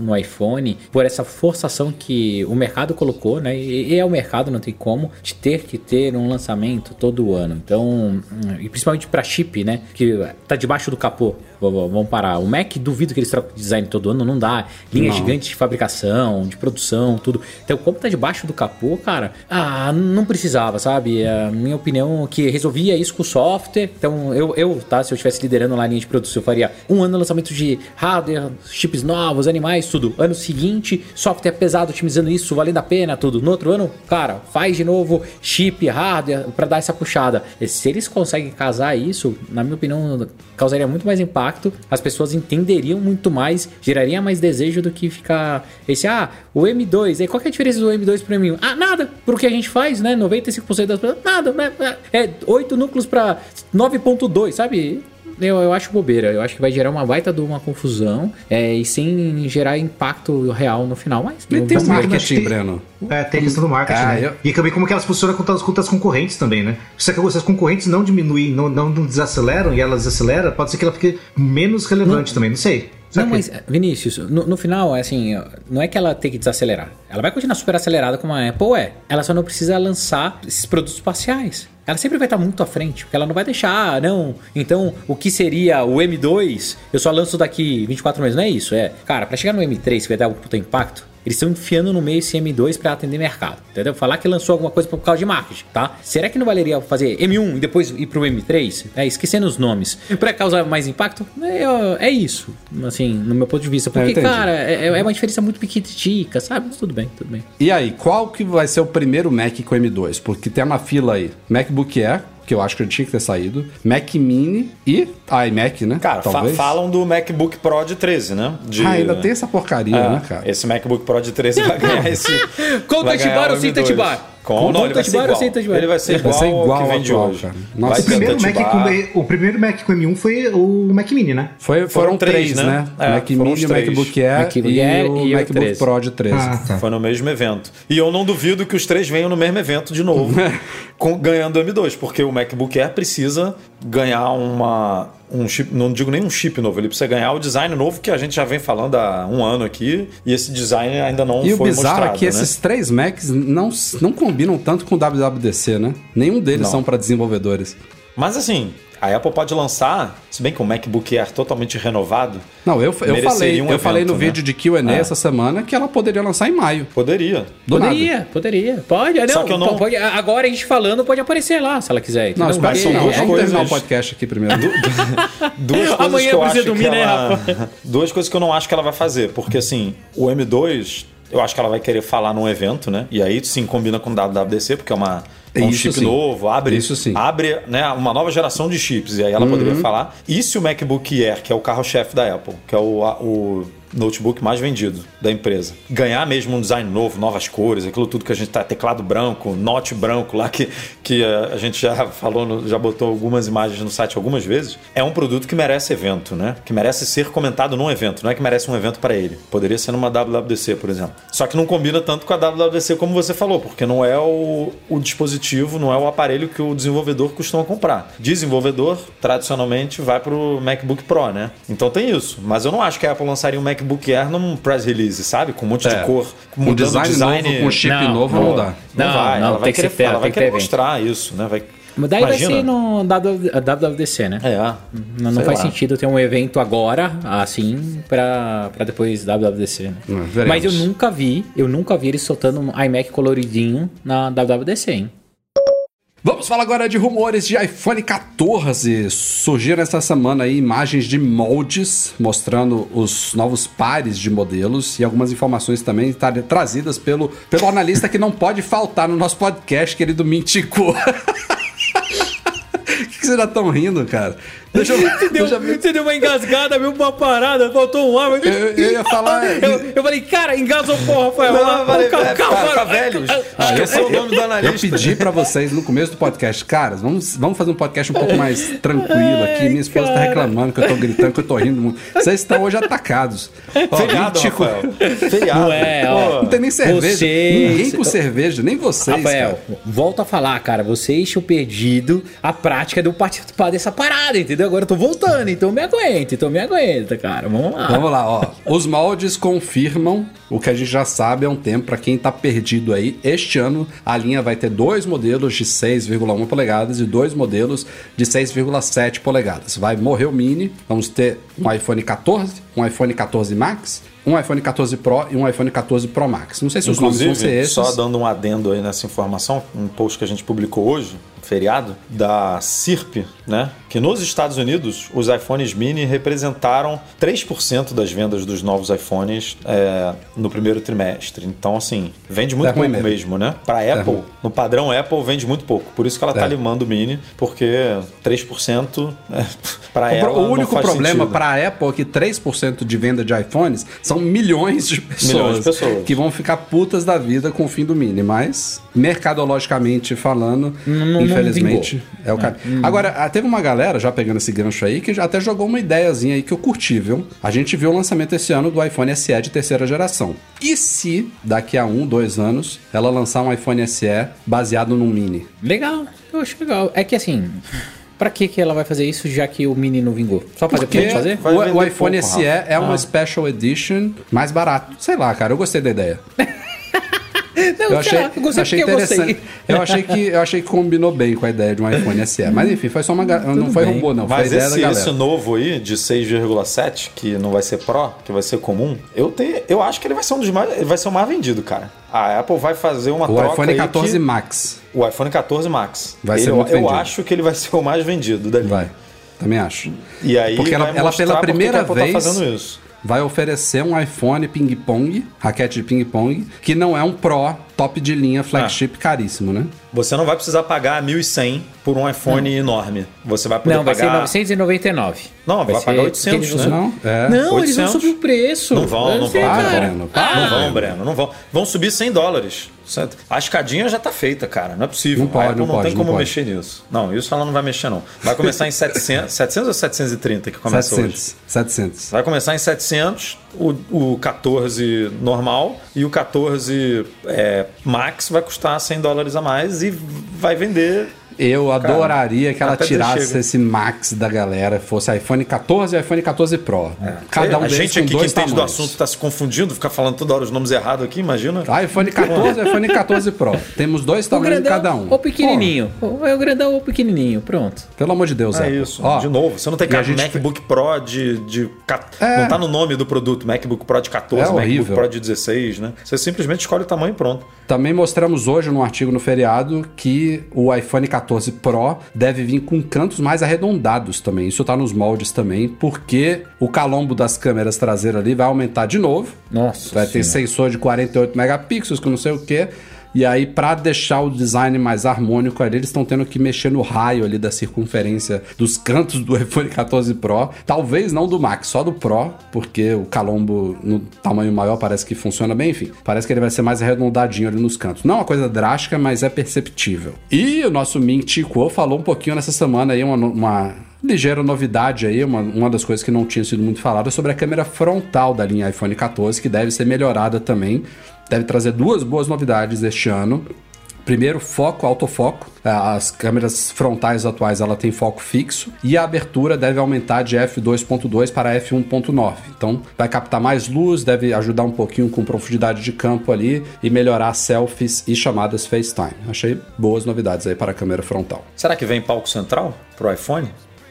no iPhone por essa forçação que o mercado colocou, né? E, e é o mercado, não tem como, de ter que ter um lançamento todo ano. Então, e principalmente para chip, né? Que tá debaixo do capô. Vamos parar. O Mac, duvido que eles trocam de design todo ano, não dá. Linha Não. gigante de fabricação, de produção, tudo. Então, como tá debaixo do capô, cara, ah, não precisava, sabe? A minha opinião é que resolvia isso com o software. Então, eu, eu tá, se eu estivesse liderando lá a linha de produção, eu faria um ano lançamento de hardware, chips novos, animais, tudo. Ano seguinte, software pesado, otimizando isso, valendo a pena, tudo. No outro ano, cara, faz de novo chip, hardware, pra dar essa puxada. E se eles conseguem casar isso, na minha opinião, causaria muito mais impacto, as pessoas entenderiam muito mais, geraria mais desejo do que ficar esse, ah, o M2, aí qual que é a diferença do M2 pro M1? Ah, nada, pro que a gente faz, né, 95% das pessoas, nada, né, é 8 núcleos pra 9.2, sabe? Eu, eu acho bobeira. Eu acho que vai gerar uma baita de uma confusão é, e sem gerar impacto real no final. Mas tem um vamos ver. marketing, tem- Breno. É, tem a questão do marketing, Ah, né? eu- E também como que elas funcionam contra as, contra as concorrentes também, né? Se as concorrentes não diminuem, não, não desaceleram e elas desaceleram, pode ser que ela fique menos relevante também, não sei. Não, mas, Vinícius, no, no final, é assim, não é que ela tem que desacelerar. Ela vai continuar super acelerada como a Apple é. Ela só não precisa lançar esses produtos parciais. Ela sempre vai estar muito à frente, porque ela não vai deixar, ah, não. Então, o que seria o M2, eu só lanço daqui 24 meses. Não é isso, é. Cara, pra chegar no M3, que vai dar um puta impacto, eles estão enfiando no meio esse M2 pra atender mercado, entendeu? Falar que lançou alguma coisa por causa de marketing, tá? Será que não valeria fazer M1 e depois ir pro M3? É, esquecendo os nomes. Pra causar mais impacto? É, é isso, assim, no meu ponto de vista. Porque, entendi. cara, é, é uma diferença muito pequitica, sabe? Mas tudo bem, tudo bem. E aí, qual que vai ser o primeiro Mac com M2? Porque tem uma fila aí. MacBook Air, que eu acho que tinha que ter saído. Mac Mini e iMac, né? Cara, fa- falam do MacBook Pro de 13, né? De, Ah, ainda tem essa porcaria, É, né, cara? Esse MacBook Pro de 13 vai ganhar esse. Touch ganhar bar ou sem M2. touch bar? Com, Com não, ele vai ser igual. sem touch bar? Ele vai ser Vai igual, ser igual ao que vende atual, hoje. cara. Vai Nossa, o, ter primeiro Mac com, o primeiro Mac com M1 foi o Mac Mini, né? Foi, Foram foram três, três, né? né? É, Mac Mini, o. MacBook Air MacBook e Air o e o MacBook 13. Pro de 13. Ah, tá. Foi no mesmo evento. E eu não duvido que os três venham no mesmo evento de novo, com- ganhando o M2, porque o MacBook Air precisa ganhar uma. Um chip, não digo nem um chip novo, ele precisa ganhar o design novo que a gente já vem falando há um ano aqui, e esse design ainda não E o foi bizarro mostrado. é que né? esses três Macs não, não combinam tanto com o WWDC, né? Nenhum deles Não. são para desenvolvedores. Mas assim, a Apple pode lançar, se bem que o MacBook Air totalmente renovado, Não, eu, eu falei, um eu falei no evento, né? vídeo de Q&A É. essa semana que ela poderia lançar em maio. poderia. Do poderia, nada. poderia. Pode, Só não, que eu não- pode- agora a gente falando pode aparecer lá, se ela quiser. Não, espera mas são não. duas Vamos coisas- terminar o podcast aqui primeiro. Duas coisas Amanhã que eu precisa acho dormir, que né, ela... Rafa? Duas coisas que eu não acho que ela vai fazer, porque assim, o M2, eu acho que ela vai querer falar num evento, né? E aí sim combina com o WWDC, porque é uma um Isso chip sim. novo, abre, Isso sim. abre né, uma nova geração de chips. E aí ela poderia falar. E se o MacBook Air, que é o carro-chefe da Apple, que é o, o notebook mais vendido da empresa, ganhar mesmo um design novo, novas cores, aquilo tudo que a gente tá, teclado branco, note branco lá, que, que eh, a gente já falou, já botou algumas imagens no site algumas vezes, é um produto que merece evento, né? Que merece ser comentado num evento, não é que merece um evento para ele. Poderia ser numa WWDC, por exemplo. Só que não combina tanto com a WWDC como você falou, porque não é o, o dispositivo, não é o aparelho que o desenvolvedor costuma comprar. Desenvolvedor, tradicionalmente, vai pro MacBook Pro, né? Então tem isso. Mas eu não acho que a Apple lançaria um MacBook Air num press release, sabe? Com um monte É. de cor, Um mudando design, design. novo com chip Não, novo não. não dá. Não, Não, vai, não, ela vai tem que querer, ela vai querer ter evento. mostrar isso, né? Vai... Mas daí vai Imagina. ser no WWDC, né? É. Não, não faz lá. sentido ter um evento agora, assim, pra, pra depois WWDC, né? Hum. Mas eu nunca vi, eu nunca vi eles soltando um iMac coloridinho na WWDC, hein? Vamos falar agora de rumores de iPhone 14. Surgiram essa semana aí imagens de moldes mostrando os novos pares de modelos e algumas informações também tra- trazidas pelo, pelo analista que não pode faltar no nosso podcast, querido Mintico. O que, que vocês já estão rindo, cara? Deixa eu, deixa eu você deu uma engasgada, viu? Uma parada, faltou um ar. mas- Eu, eu ia falar. Eu, eu falei, cara, engasou porra, Rafael. Não, Ah, falei, calma, é, calma, calma. velhos. Ah, eu, Esse é o nome do eu analista. pedi pra vocês no começo do podcast, caras, vamos, vamos fazer um podcast um pouco mais tranquilo aqui. Minha esposa tá reclamando que eu tô gritando, que eu tô rindo muito. Vocês estão hoje atacados. Ó, Feriado, Mítico- Rafael. Feriado. Não é, ó. Não tem nem cerveja. Você- Ninguém com cerveja, nem vocês. Rafael, cara. volto a falar, cara. Vocês tinham perdido a prática de eu participar dessa parada, entendeu? Agora eu tô voltando, então me aguenta, então me aguenta, cara. Vamos lá. Vamos lá, ó. Os moldes confirmam o que a gente já sabe há um tempo. Pra quem tá perdido aí, este ano a linha vai ter dois modelos de 6,1 polegadas e dois modelos de 6,7 polegadas. Vai morrer o Mini, vamos ter um iPhone 14, um iPhone 14 Max, um iPhone 14 Pro e um iPhone 14 Pro Max. Não sei se os nomes vão ser Inclusive, esses. só dando um adendo aí nessa informação, um post que a gente publicou hoje, feriado, da CIRP, né? Que nos Estados Unidos, os iPhones mini representaram 3% das vendas dos novos iPhones é, no primeiro trimestre. Então, assim, vende muito pouco mesmo. mesmo, né? Para Apple, no padrão Apple, vende muito pouco. Por isso que ela tá É. limando o mini, porque 3% é, para O, ela o não único faz problema para a Apple é que 3% de venda de iPhones são são milhões de pessoas, Milhões de pessoas. que vão ficar putas da vida com o fim do Mini, mas mercadologicamente falando, Não- não infelizmente é o cara. Hum. Agora, ah, teve uma galera já pegando esse gancho aí que já até jogou uma ideiazinha aí que eu curti, viu? A gente viu o lançamento esse ano do iPhone SE de terceira geração. E se daqui a um, dois anos ela lançar um iPhone SE baseado num Mini? Legal, eu acho legal. É que assim, pra que que ela vai fazer isso já que o Mini não vingou? Só pra Porque depois fazer? O, o iPhone pouco, SE Rafa. é uma Special Edition mais barato. Sei lá, cara, eu gostei da ideia. Não, Eu achei, lá, eu gostei achei porque eu gostei. interessante. Eu achei, que, eu achei que combinou bem com a ideia de um iPhone SE. Mas enfim, foi só uma. ga- Não foi bem. robô, não. Mas esse, esse novo aí, de 6,7, que não vai ser Pro, que vai ser comum, eu, tenho, eu acho que ele vai ser um dos mais. Ele vai ser o mais vendido, cara. A Apple vai fazer uma O troca. iPhone aí 14 que- Max. O iPhone 14 Max. Vai Ele- ser muito Eu vendido. acho que ele vai ser o mais vendido dali. Vai. Também acho. E aí Porque ela- ela pela primeira Apple vez- tá fazendo isso. Vai oferecer um iPhone ping-pong, raquete de ping-pong, que não é um Pro top de linha flagship Ah. caríssimo, né? Você não vai precisar pagar 1.100 por um iPhone enorme. Você vai poder Não, vai ser pagar... 999. Não, vai pagar 800, porque eles né? Não? É. Não, eles vão 800. subir o preço. Não vão, não vão. Para, cara. Breno, para. Não vão, Breno, não vão. Vão subir 100 dólares. Certo? A escadinha já tá feita, cara. Não é possível. Não pode, não não, pode, tem não como pode. mexer nisso. Não, isso ela não vai mexer, não. Vai começar em 700, 700 ou 730 que começa hoje? 700. 700. Vai começar em 700, o, o 14 normal e o 14 é, Max vai custar 100 dólares a mais e vai vender. Eu adoraria que ela tirasse chega. esse Max da galera, fosse iPhone 14 e iPhone 14 Pro. Cada um a gente aqui que entende do tamanhos. assunto está se confundindo, fica falando toda hora os nomes errados aqui, imagina. iPhone 14 e iPhone 14 Pro. Temos dois O tamanhos de grandão cada um. ou pequenininho. É o grandão ou pequenininho. Pronto. Pelo amor de Deus, É Apple. isso. Ó, de novo, você não tem cara gente MacBook Pro de. de É. Não tá no nome do produto, MacBook Pro de 14, É MacBook horrível. Pro de 16, né? Você simplesmente escolhe o tamanho e pronto. Também mostramos hoje no artigo no feriado que o iPhone 14 Pro deve vir com cantos mais arredondados também. Isso tá nos moldes também, porque o calombo das câmeras traseiras ali vai aumentar de novo. Nossa. Vai ter Senhora. sensor de 48 megapixels, que não sei o que. E aí, pra deixar o design mais harmônico ali, eles estão tendo que mexer no raio ali da circunferência dos cantos do iPhone 14 Pro. Talvez não do Max, só do Pro, porque o calombo no tamanho maior parece que funciona bem. Enfim, parece que ele vai ser mais arredondadinho ali nos cantos. Não é uma coisa drástica, mas é perceptível. E o nosso Ming Chi Kuo falou um pouquinho nessa semana aí, uma, uma ligeira novidade aí, uma, uma das coisas que não tinha sido muito falada sobre a câmera frontal da linha iPhone 14, que deve ser melhorada também. Deve trazer duas boas novidades este ano. Primeiro, foco, autofoco. As câmeras frontais atuais ela tem foco fixo e a abertura deve aumentar de f2.2 para f1.9. Então, vai captar mais luz, deve ajudar um pouquinho com profundidade de campo ali e melhorar selfies e chamadas FaceTime. Achei boas novidades aí para a câmera frontal. Será que vem palco central pro iPhone?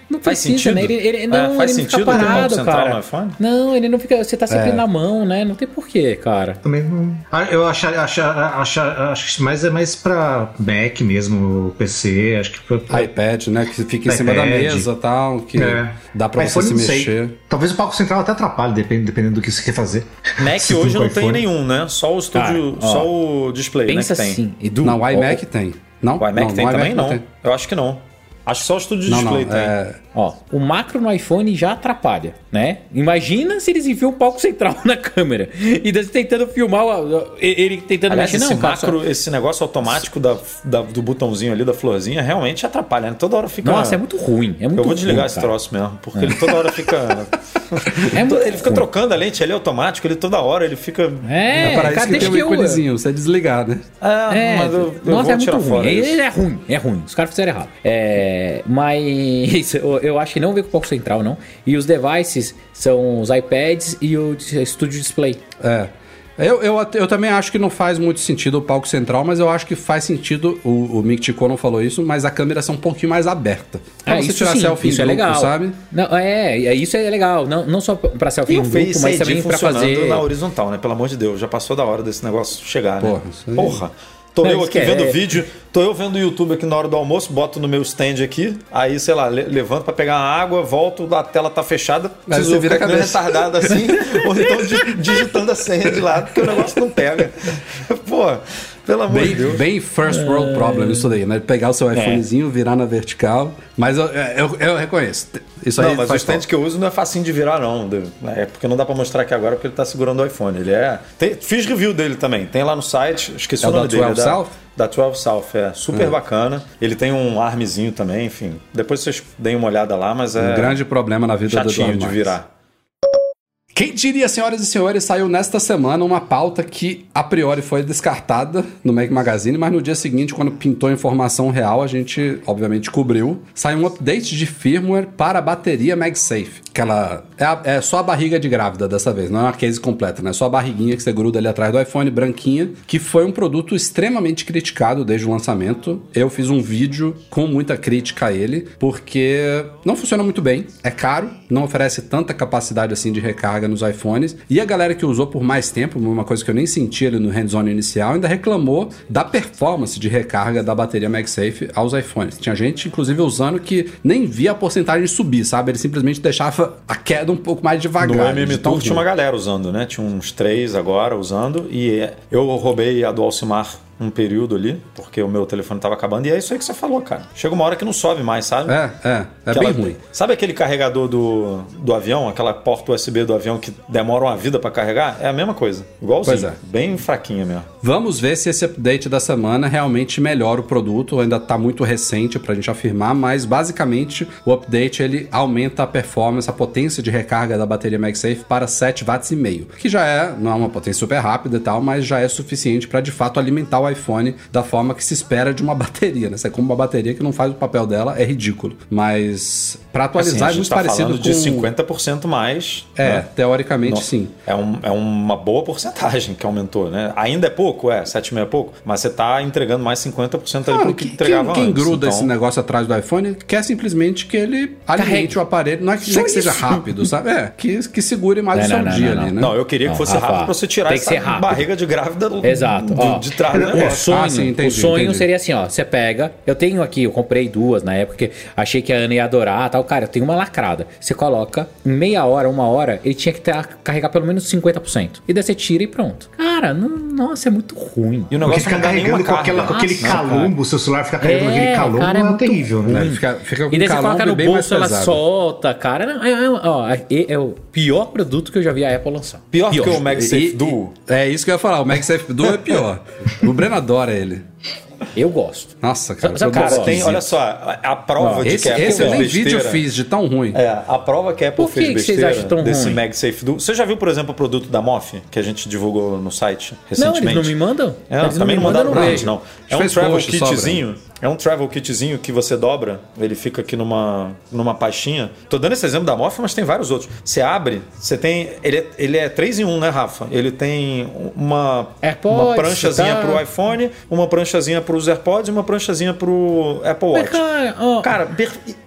Não Faz precisa, sentido? né? Ele, ele, É, não, faz ele não sentido fica ter um parado, central cara. no iPhone? Não, ele não fica. Você tá sempre É. na mão, né? Não tem porquê, cara. Também não. Ah, Eu acho, acho, acho, acho que mais é mais pra Mac mesmo, PC, acho que pra, pra- iPad, né? Que fica em cima da mesa e tal, que É. dá pra você iPhone, se não sei. mexer. Talvez o palco central até atrapalhe, dependendo, dependendo do que você quer fazer. Mac hoje não tem nenhum, né? Só o estúdio, só o display, Pensa né? Que tem. assim, Edu. Não, o iMac tem. Não, O iMac não, tem também? Não. tem. Eu acho que não. Acho que só o estúdio Não, não. display tem. É, Ó, o macro no iPhone já atrapalha, né? Imagina se eles enfiam um palco central na câmera e tentando filmar o- ele tentando Aliás, mexer. esse Não, só- macro, esse negócio automático da, da- do botãozinho ali da florzinha realmente atrapalha, né? Toda hora fica. Nossa, é muito ruim. É muito Eu vou desligar ruim, esse cara. troço mesmo, porque ele toda hora fica. É muito ele fica ruim. trocando a lente, ele é automático, ele toda hora ele fica. É, é para isso cara, que deixa tem o eu... íconezinho, você desligar, né? Ah, É, mas eu, eu nossa, vou é tirar muito fora ruim. isso. Ele é ruim, é ruim. Os caras fizeram errado. É, mas eu, acho que não veio com o palco central, não. E os devices são os iPads e o Studio Display. É. Eu, eu, eu também acho que não faz muito sentido o palco central, mas eu acho que faz sentido. O, o Mick Tico não falou isso, mas a câmera ser um pouquinho mais aberta. Pra Ah, você isso tirar sim, selfie isso em é grupo, legal. sabe? Não, é, é, isso é legal. Não, não só pra selfie E em o grupo, mas também pra funcionando fazer. na horizontal, né? Pelo amor de Deus, já passou da hora desse negócio chegar, né? Porra, isso aí- Porra. Tô Não, eu aqui é- vendo vídeo, tô eu vendo o YouTube aqui na hora do almoço, boto no meu stand aqui, aí, sei lá, le- levanto pra pegar uma água, volto, a tela tá fechada, preciso você vira ficar retardado assim, ou então di- digitando a senha de lado, porque o negócio não pega. Pô, pelo amor de Bem, Deus. bem first world problem isso daí, né? Pegar o seu iPhonezinho, virar na vertical. Mas eu, eu, eu reconheço. Isso não, aí mas o faz stand que eu uso não é facinho de virar, não. De- É porque não dá pra mostrar aqui agora porque ele tá segurando o iPhone. Ele é. Tem- fiz review dele também. Tem lá no site, esqueci É o nome da dele. 12 é da, South? Da 12 South, é. Super bacana. Ele tem um armzinho também, enfim. Depois vocês deem uma olhada lá, mas é. Um grande problema na vida do chatinho de virar. Quem diria, senhoras e senhores, saiu nesta semana uma pauta que a priori foi descartada no Mac Magazine, mas no dia seguinte, quando pintou a informação real, a gente obviamente cobriu. Saiu um update de firmware para a bateria MagSafe. Que ela é, a- é só a barriga de grávida dessa vez, não é uma case completa, né? É só a barriguinha que você gruda ali atrás do iPhone, branquinha, que foi um produto extremamente criticado desde o lançamento. Eu fiz um vídeo com muita crítica a ele, porque não funciona muito bem, é caro, não oferece tanta capacidade assim de recarga nos iPhones. E a galera que usou por mais tempo, uma coisa que eu nem senti ali no hands-on inicial, ainda reclamou da performance de recarga da bateria MagSafe aos iPhones. Tinha gente, inclusive, usando que nem via a porcentagem subir, sabe? Ele simplesmente deixava a queda um pouco mais devagar. No MM Tour tinha uma galera usando, né? Tinha uns três agora usando. E eu roubei a do Alcimar um período ali, porque o meu telefone tava acabando. E é isso aí que você falou, cara. Chega uma hora que não sobe mais, sabe? É, é, é Que bem ela- ruim. Sabe aquele carregador do, do avião, aquela porta USB do avião que demora uma vida pra carregar? É a mesma coisa. Igualzinho. Pois é. Bem fraquinha mesmo. Vamos ver se esse update da semana realmente melhora o produto. Ainda está muito recente para a gente afirmar, mas basicamente o update ele aumenta a performance, a potência de recarga da bateria MagSafe para 7 watts e meio, que já é não é uma potência super rápida e tal, mas já é suficiente para de fato alimentar o iPhone da forma que se espera de uma bateria. Né? Você compra uma bateria que não faz o papel dela, é ridículo. Mas para atualizar Assim, a é gente muito tá parecido falando com de 50% mais. É, né? teoricamente sim. É, um- é uma boa porcentagem que aumentou, né? Ainda é pouco, é, 7,5 é pouco, mas você tá entregando mais 50% ali Claro, do que que- entregava quem, quem antes. gruda então- esse negócio atrás do iPhone quer simplesmente que ele alimente Carregue. o aparelho. Não é que, não é que seja rápido, sabe? É, que, que segure mais Não, o seu não, dia não, ali, né? Não, eu queria Não, que fosse Rafa, rápido pra você tirar essa barriga de grávida Exato. de, Ó, de trás do O sonho, Ah, sim, entendi, o sonho entendi. seria assim, ó. Você pega. Eu tenho aqui, eu comprei duas na época, que achei que a Ana ia adorar tal. Cara, eu tenho uma lacrada. Você coloca, em meia hora, uma hora, ele tinha que ter, carregar pelo menos 50%. E daí você tira e pronto. Cara, não- nossa, é muito ruim. E o negócio fica nenhuma carregando com, aquela, com aquele Nossa, calombo, o seu celular fica carregando É, aquele calombo, cara, é é, terrível, né? Ele fica, fica E daí você coloca no bolso, ela pesado. solta, cara. Não, é, é- ó, é, é o pior produto que eu já vi a Apple lançar. Pior, que o MagSafe E- Duo. e- É isso que eu ia falar. O MagSafe Duo é pior. o Breno adora ele. Eu gosto. Nossa, cara. Sabe- eu cara, gosto. Tem, olha só, a, prova de esse, que Apple esse eu fez nem vídeo besteira- fiz de tão ruim. É, a prova que a Apple Por que fez que vocês besteira acham tão desse ruim? MagSafe Duo. Você já viu, por exemplo, o produto da MOF, que a gente divulgou no site Não, recentemente? eles não me mandam? É, eles também não me mandaram mandam gente, e-mail. não. É um travel kitzinho. É um travel kitzinho que você dobra, ele fica aqui numa, numa pastinha. Tô dando esse exemplo da Morph, mas tem vários outros. Você abre, você tem. Ele é, ele é 3 em 1, né, Rafa? Ele tem uma, AirPods, uma pranchazinha tá. pro iPhone, uma pranchazinha pros AirPods e uma pranchazinha pro Apple Watch. cara,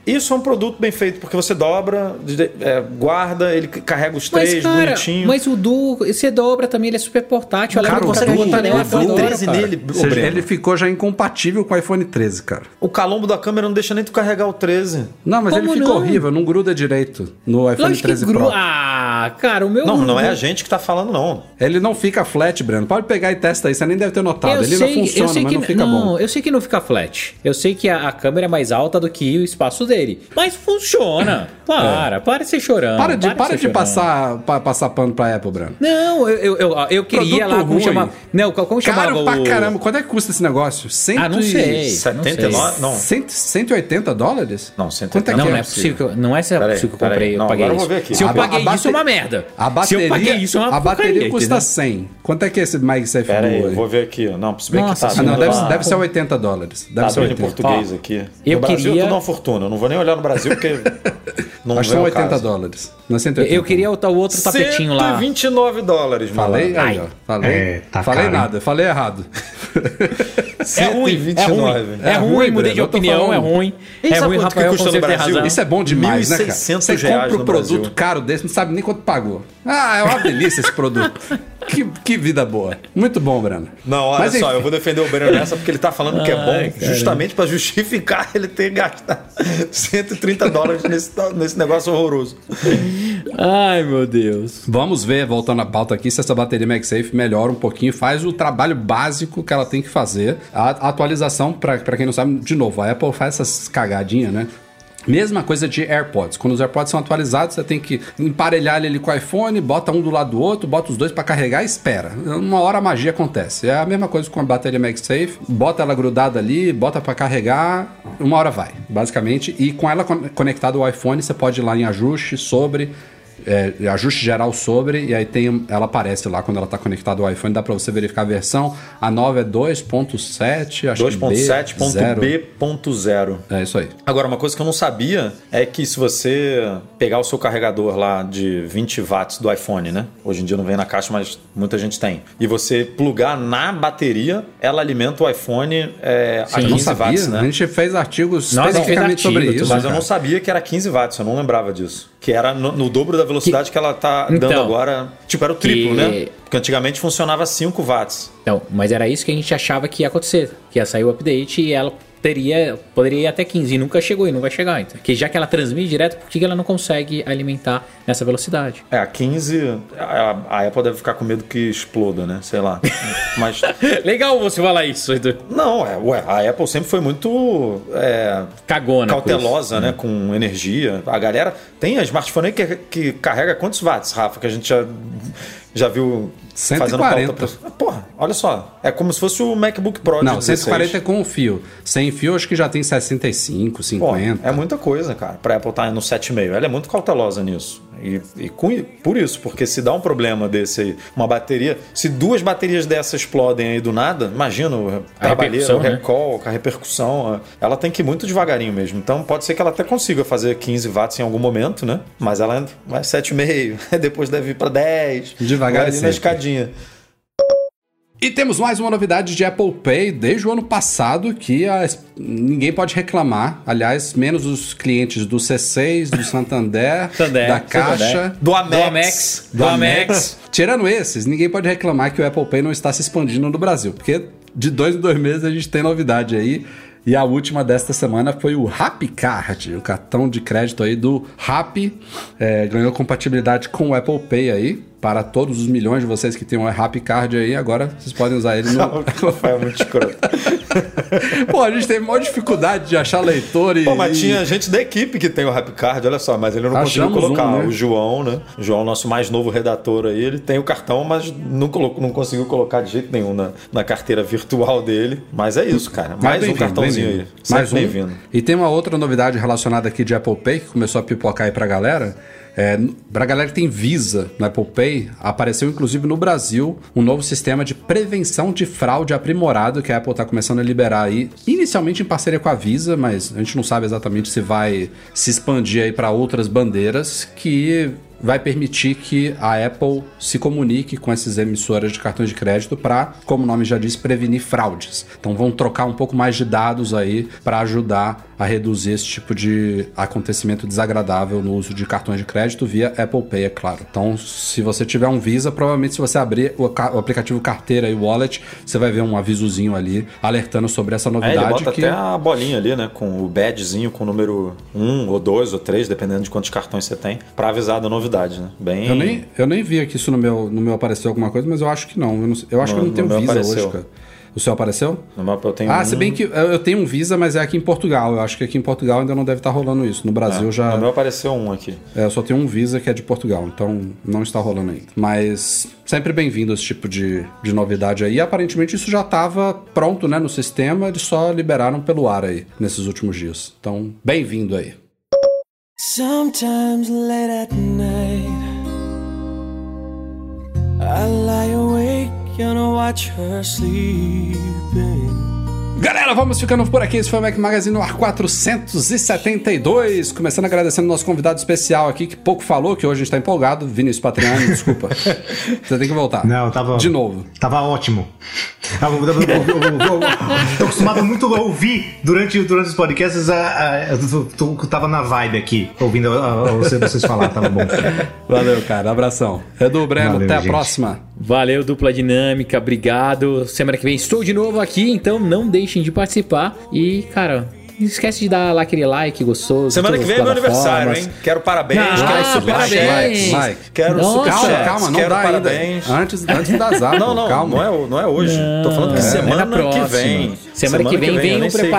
isso é um produto bem feito, porque você dobra, é, guarda, ele carrega os Mas, três cara, bonitinho. mas o Duo, você dobra também, ele é super portátil. Cara, não o consegue Duo- botar nem o o agora, 13 cara. nele, seja, Breno. ele ficou já incompatível com o iPhone 13, cara. O calombo da câmera não deixa nem tu carregar o 13. Não, mas Como ele ficou horrível, não gruda direito no iPhone Lógico que 13 gru... Pro. Ah, cara, o meu... Não, não é a gente que tá falando, não. Ele não fica flat, Breno. Pode pegar e testa aí, você nem deve ter notado. Eu ele sei, não funciona, eu sei mas que não fica não, bom. eu sei que não fica flat. Eu sei que a, a câmera é mais alta do que o espaço dele. Mas funciona. Para, para de ser chorando. Para de, para ser de chorando. passar, pa- passar pano pra Apple, Breno. Não, eu, eu, eu, eu queria Produto lá como ruim. chamava. Não, como chamava Caro o. pra caramba. Quanto é que custa esse negócio? Cento Ah, não sei. 79? Não. Cento- 180 dólares? Não, 180 Quanto é que Não, é? não é possível. que eu- Não é Peraí, possível que eu comprei. Eu Não, paguei isso. vou ver aqui. Se eu A- paguei a isso, é uma merda. A bateria, Se eu paguei isso, é uma a bateria porcaria, custa entendeu? 100. Quanto é que é esse MagSafe Pera aí, eu aí? vou ver aqui. Não, se bem Nossa que tá. Ah, não, deve, lá- deve ser 80 dólares. Deve Tá ser vindo em 80. português aqui. eu no Brasil queria- é tudo uma fortuna. Eu não vou nem olhar no Brasil porque não Acho que são ao 80 caso. dólares. Não é 180. Eu queria o, o outro tapetinho lá. 129 dólares, Falei? malandro. Aí, ó. Falei, É, tá falei caro, hein? nada, falei errado. É ruim, é 129. ruim. É É ruim, ruim, mudei de opinião, é ruim. E É ruim, Rafael, custa no Brasil? razão. Isso é bom demais, né, cara? 1.600 Você compra um produto Brasil. caro desse, não sabe nem quanto pagou. Ah, é uma delícia esse produto. Que, que vida boa. Muito bom, Breno. Não, olha Mas, só, enfim. eu vou defender o Breno nessa porque ele tá falando que é bom Ai, justamente pra justificar ele ter gastado 130 dólares nesse, nesse negócio horroroso. Ai, meu Deus. Vamos ver, voltando à pauta aqui, se essa bateria MagSafe melhora um pouquinho, faz o trabalho básico que ela tem que fazer. A, atualização, pra pra quem não sabe, de novo, a Apple faz essas cagadinhas, né? Mesma coisa de AirPods. Quando os AirPods são atualizados, você tem que emparelhar ele com o iPhone, bota um do lado do outro, bota os dois pra carregar e espera. Uma hora a magia acontece. É a mesma coisa com a bateria MagSafe. Bota ela grudada ali, bota pra carregar, uma hora vai, basicamente. E com ela con- conectada ao iPhone, você pode ir lá em ajuste, sobre, é, ajuste geral sobre, e aí tem, ela aparece lá quando ela tá conectada ao iPhone, dá pra você verificar a versão. A nova é 2.7, acho que B, zero. 2.7.b.0. É isso aí. Agora, uma coisa que eu não sabia é que se você pegar o seu carregador lá de 20 watts do iPhone, né? Hoje em dia não vem na caixa, mas muita gente tem. E você plugar na bateria, ela alimenta o iPhone é, a Sim. Eu não 15 sabia. watts, né? A gente fez artigos Nossa, especificamente fez sobre artigo, isso. Mas eu cara. não sabia que era 15 watts, eu não lembrava disso. Que era no, no dobro da velocidade que, ela tá dando Então, agora. Tipo, era o triplo, que- né? Porque antigamente funcionava 5 watts. Então, mas era isso que a gente achava que ia acontecer. Que ia sair o update e ela teria, poderia ir até 15 e nunca chegou e não vai chegar. Então, que já que ela transmite direto, por que ela não consegue alimentar nessa velocidade? É, a 15, a, a Apple deve ficar com medo que exploda, né? Sei lá. Mas. Legal você falar isso, Edu. Não, é, ué, a Apple sempre foi muito é, Cagona. com cautelosa, né? Com energia. A galera tem a smartphone aí que, que carrega quantos watts, Rafa? Que a gente já, já viu 140. pauta. pra- Porra, olha só. É como se fosse o MacBook Pro Não, de 16. 140 é com o fio. Sem fio, acho que já tem 65, Pô, 50. é muita coisa, cara, pra Apple estar no 7,5. Ela é muito cautelosa nisso. E, e com, por isso, porque se dá um problema desse aí, uma bateria, se duas baterias dessas explodem aí do nada, imagina o trabalheiro, o né? recall, a repercussão, ela tem que ir muito devagarinho mesmo. Então pode ser que ela até consiga fazer 15 watts em algum momento, né? Mas ela vai 7,5, depois deve ir pra 10. Devagar vai e ali na sempre. escadinha. E temos mais uma novidade de Apple Pay desde o ano passado que a- ninguém pode reclamar. Aliás, menos os clientes do C6, do Santander, da Caixa. Do Amex. Do Amex. Do Amex. Tirando esses, ninguém pode reclamar que o Apple Pay não está se expandindo no Brasil, porque de dois em dois meses a gente tem novidade aí. E a última desta semana foi o RapCard, o cartão de crédito aí do Rap. É, ganhou compatibilidade com o Apple Pay aí. Para todos os milhões de vocês que têm um RapCard aí, agora vocês podem usar ele no. É muito escroto. Pô, a gente teve maior dificuldade de achar leitor e. Pô, mas tinha gente da equipe que tem o Rapcard, olha só, mas ele não Achamos conseguiu colocar. um, né? O João, né? O João, nosso mais novo redator aí, ele tem o cartão, mas não, colocou, não conseguiu colocar de jeito nenhum na, na carteira virtual dele. Mas é isso, cara. Mas Mais um cartãozinho aí. Mais um. bem-vindo. E tem uma outra novidade relacionada aqui de Apple Pay que começou a pipocar aí pra galera. É, pra galera que tem Visa no Apple Pay, apareceu inclusive no Brasil um novo sistema de prevenção de fraude aprimorado que a Apple tá começando a liberar aí, inicialmente em parceria com a Visa, mas a gente não sabe exatamente se vai se expandir aí para outras bandeiras que vai permitir que a Apple se comunique com essas emissoras de cartões de crédito para, como o nome já diz, prevenir fraudes. Então vão trocar um pouco mais de dados aí para ajudar a reduzir esse tipo de acontecimento desagradável no uso de cartões de crédito via Apple Pay, é claro. Então, se você tiver um Visa, provavelmente se você abrir o, o aplicativo Carteira e Wallet, você vai ver um avisozinho ali alertando sobre essa É, novidade ele bota que até a bolinha ali, né? Com o badgezinho com o número 1 ou 2 ou 3, dependendo de quantos cartões você tem, pra avisar da novidade, né? Bem. Eu nem, eu nem vi aqui isso no meu, no meu apareceu alguma coisa, mas eu acho que não. Eu, não eu acho No- que eu não tenho Visa apareceu. hoje, cara. O seu apareceu? No mapa eu tenho Ah, um- se bem que eu eu tenho um Visa, mas é aqui em Portugal. Eu acho que aqui em Portugal ainda não deve estar rolando isso. No Brasil já. No meu apareceu um aqui. É, eu só tenho um Visa que é de Portugal, então não está rolando ainda. Mas sempre bem-vindo esse tipo de, de novidade aí. E aparentemente isso já estava pronto né, no sistema, eles só liberaram pelo ar aí nesses últimos dias. Então, bem-vindo aí. Sometimes late at night, I lie awake and I watch her sleeping. Galera, vamos ficando por aqui. Esse foi o Mac Magazine no ar 472. Começando agradecendo o nosso convidado especial aqui, que pouco falou, que hoje a gente tá empolgado. Vinícius Patriani, desculpa. Você tem que voltar. Não, tava. De novo. Tava ótimo. Ah, eu- eu- eu- eu- eu- Tô acostumado muito a ouvir durante, durante os podcasts. A, a, eu tava na vibe aqui, ouvindo a- a- vocês, vocês falar, tava bom. Valeu, cara. Abração. Edu Breno, Valeu, até a gente. próxima. Valeu, dupla dinâmica, obrigado. Semana que vem estou de novo aqui, então não deixem de participar. E, cara, esquece de dar lá aquele like gostoso. Semana em que vem é meu aniversário, hein? Quero parabéns, Ah, quero. Like, Quero Nossa. Calma, calma, não quero dá parabéns. ainda. Antes, antes das Apple, Não, não, calma. não é, não é hoje. Tô falando que É, semana na próxima. que vem. Semana, que vem eu venham nem sei.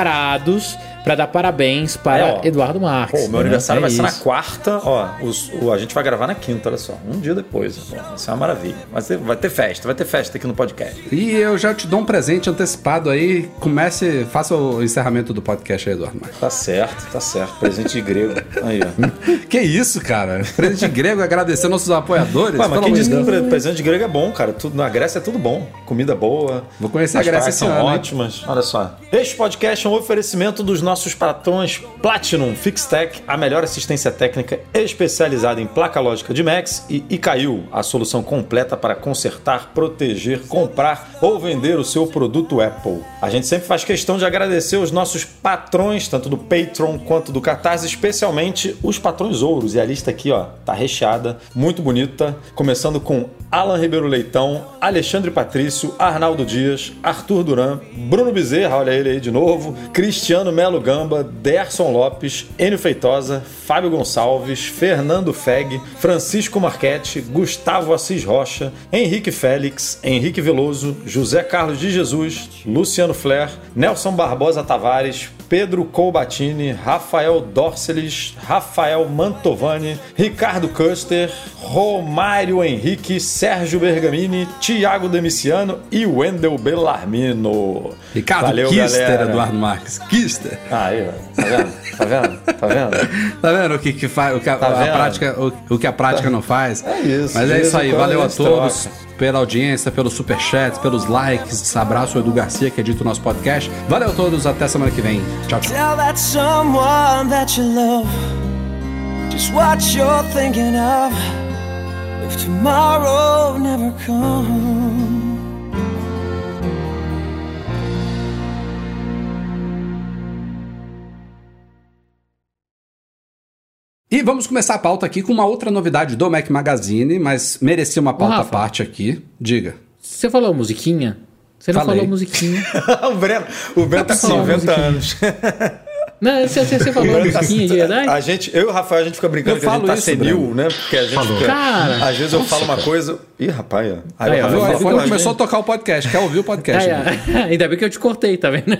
Pra dar parabéns para É, ó. Eduardo Marques. Pô, meu né? aniversário É vai ser na isso. quarta, ó. os- o, a gente vai gravar na quinta, olha só. Um dia depois. Pô, isso é uma maravilha. Vai ter, vai ter festa, vai ter festa aqui no podcast. E eu já te dou um presente antecipado aí. Comece, faça o encerramento do podcast aí, Eduardo Marques. Tá certo, tá certo. Presente de grego. Aí, ó. Que isso, cara? Presente grego, agradecer nossos apoiadores. Ué, mas quem disse de que presente de grego é bom, cara? Tudo, na Grécia é tudo bom. Comida boa. Vou conhecer As a Grécia esse são ano, ótimas. Olha só. Este podcast é um oferecimento dos nossos patrões Platinum Fixtech, a melhor assistência técnica especializada em placa lógica de Max e Icaiu, a solução completa para consertar, proteger, comprar ou vender o seu produto Apple. A gente sempre faz questão de agradecer os nossos patrões, tanto do Patreon quanto do Catarse, especialmente os patrões ouros. E a lista aqui, ó, tá recheada, muito bonita, começando com Alan Ribeiro Leitão, Alexandre Patrício, Arnaldo Dias, Arthur Duran, Bruno Bezerra, olha ele aí de novo, Cristiano Melo Gamba, Derson Lopes, Enio Feitosa, Fábio Gonçalves, Fernando Feg, Francisco Marchetti, Gustavo Assis Rocha, Henrique Félix, Henrique Veloso, José Carlos de Jesus, Luciano Flair, Nelson Barbosa Tavares, Pedro Colbatini, Rafael Dorceles, Rafael Mantovani, Ricardo Custer, Romário Henrique, Sérgio Bergamini, Tiago Demiciano e Wendel Bellarmino. Ricardo Valeu, Kister, galera. Eduardo Marques. Kister. Aí, ó. tá vendo? Tá vendo? Tá vendo? Tá vendo o que, que faz, o que a, Tá a prática, o, o que a prática não faz? É isso, Mas é isso aí. Valeu a todos troca. Pela audiência, pelos superchats, pelos likes. Abraço Edu Garcia, que edita o nosso podcast. Valeu a todos, até semana que vem. Tchau, tchau. E vamos começar a pauta aqui com uma outra novidade do Mac Magazine, mas merecia uma pauta à parte aqui. Diga. Você falou musiquinha? Você não Falei. falou musiquinha. o Breno, o Breno tá com Só uma 90 musiquinha. anos. Não, você, você, você falou musiquinha de verdade? A gente, eu e o Rafael, a gente fica brincando Eu que a gente tá isso, senil, né? Porque a gente fica, Cara, Às vezes eu falo uma coisa. Ih, rapaz, ó. Aí, Aí? Rafael O começou a tocar o podcast. Quer ouvir o podcast? Ah, é. Ainda bem que eu te cortei, tá vendo?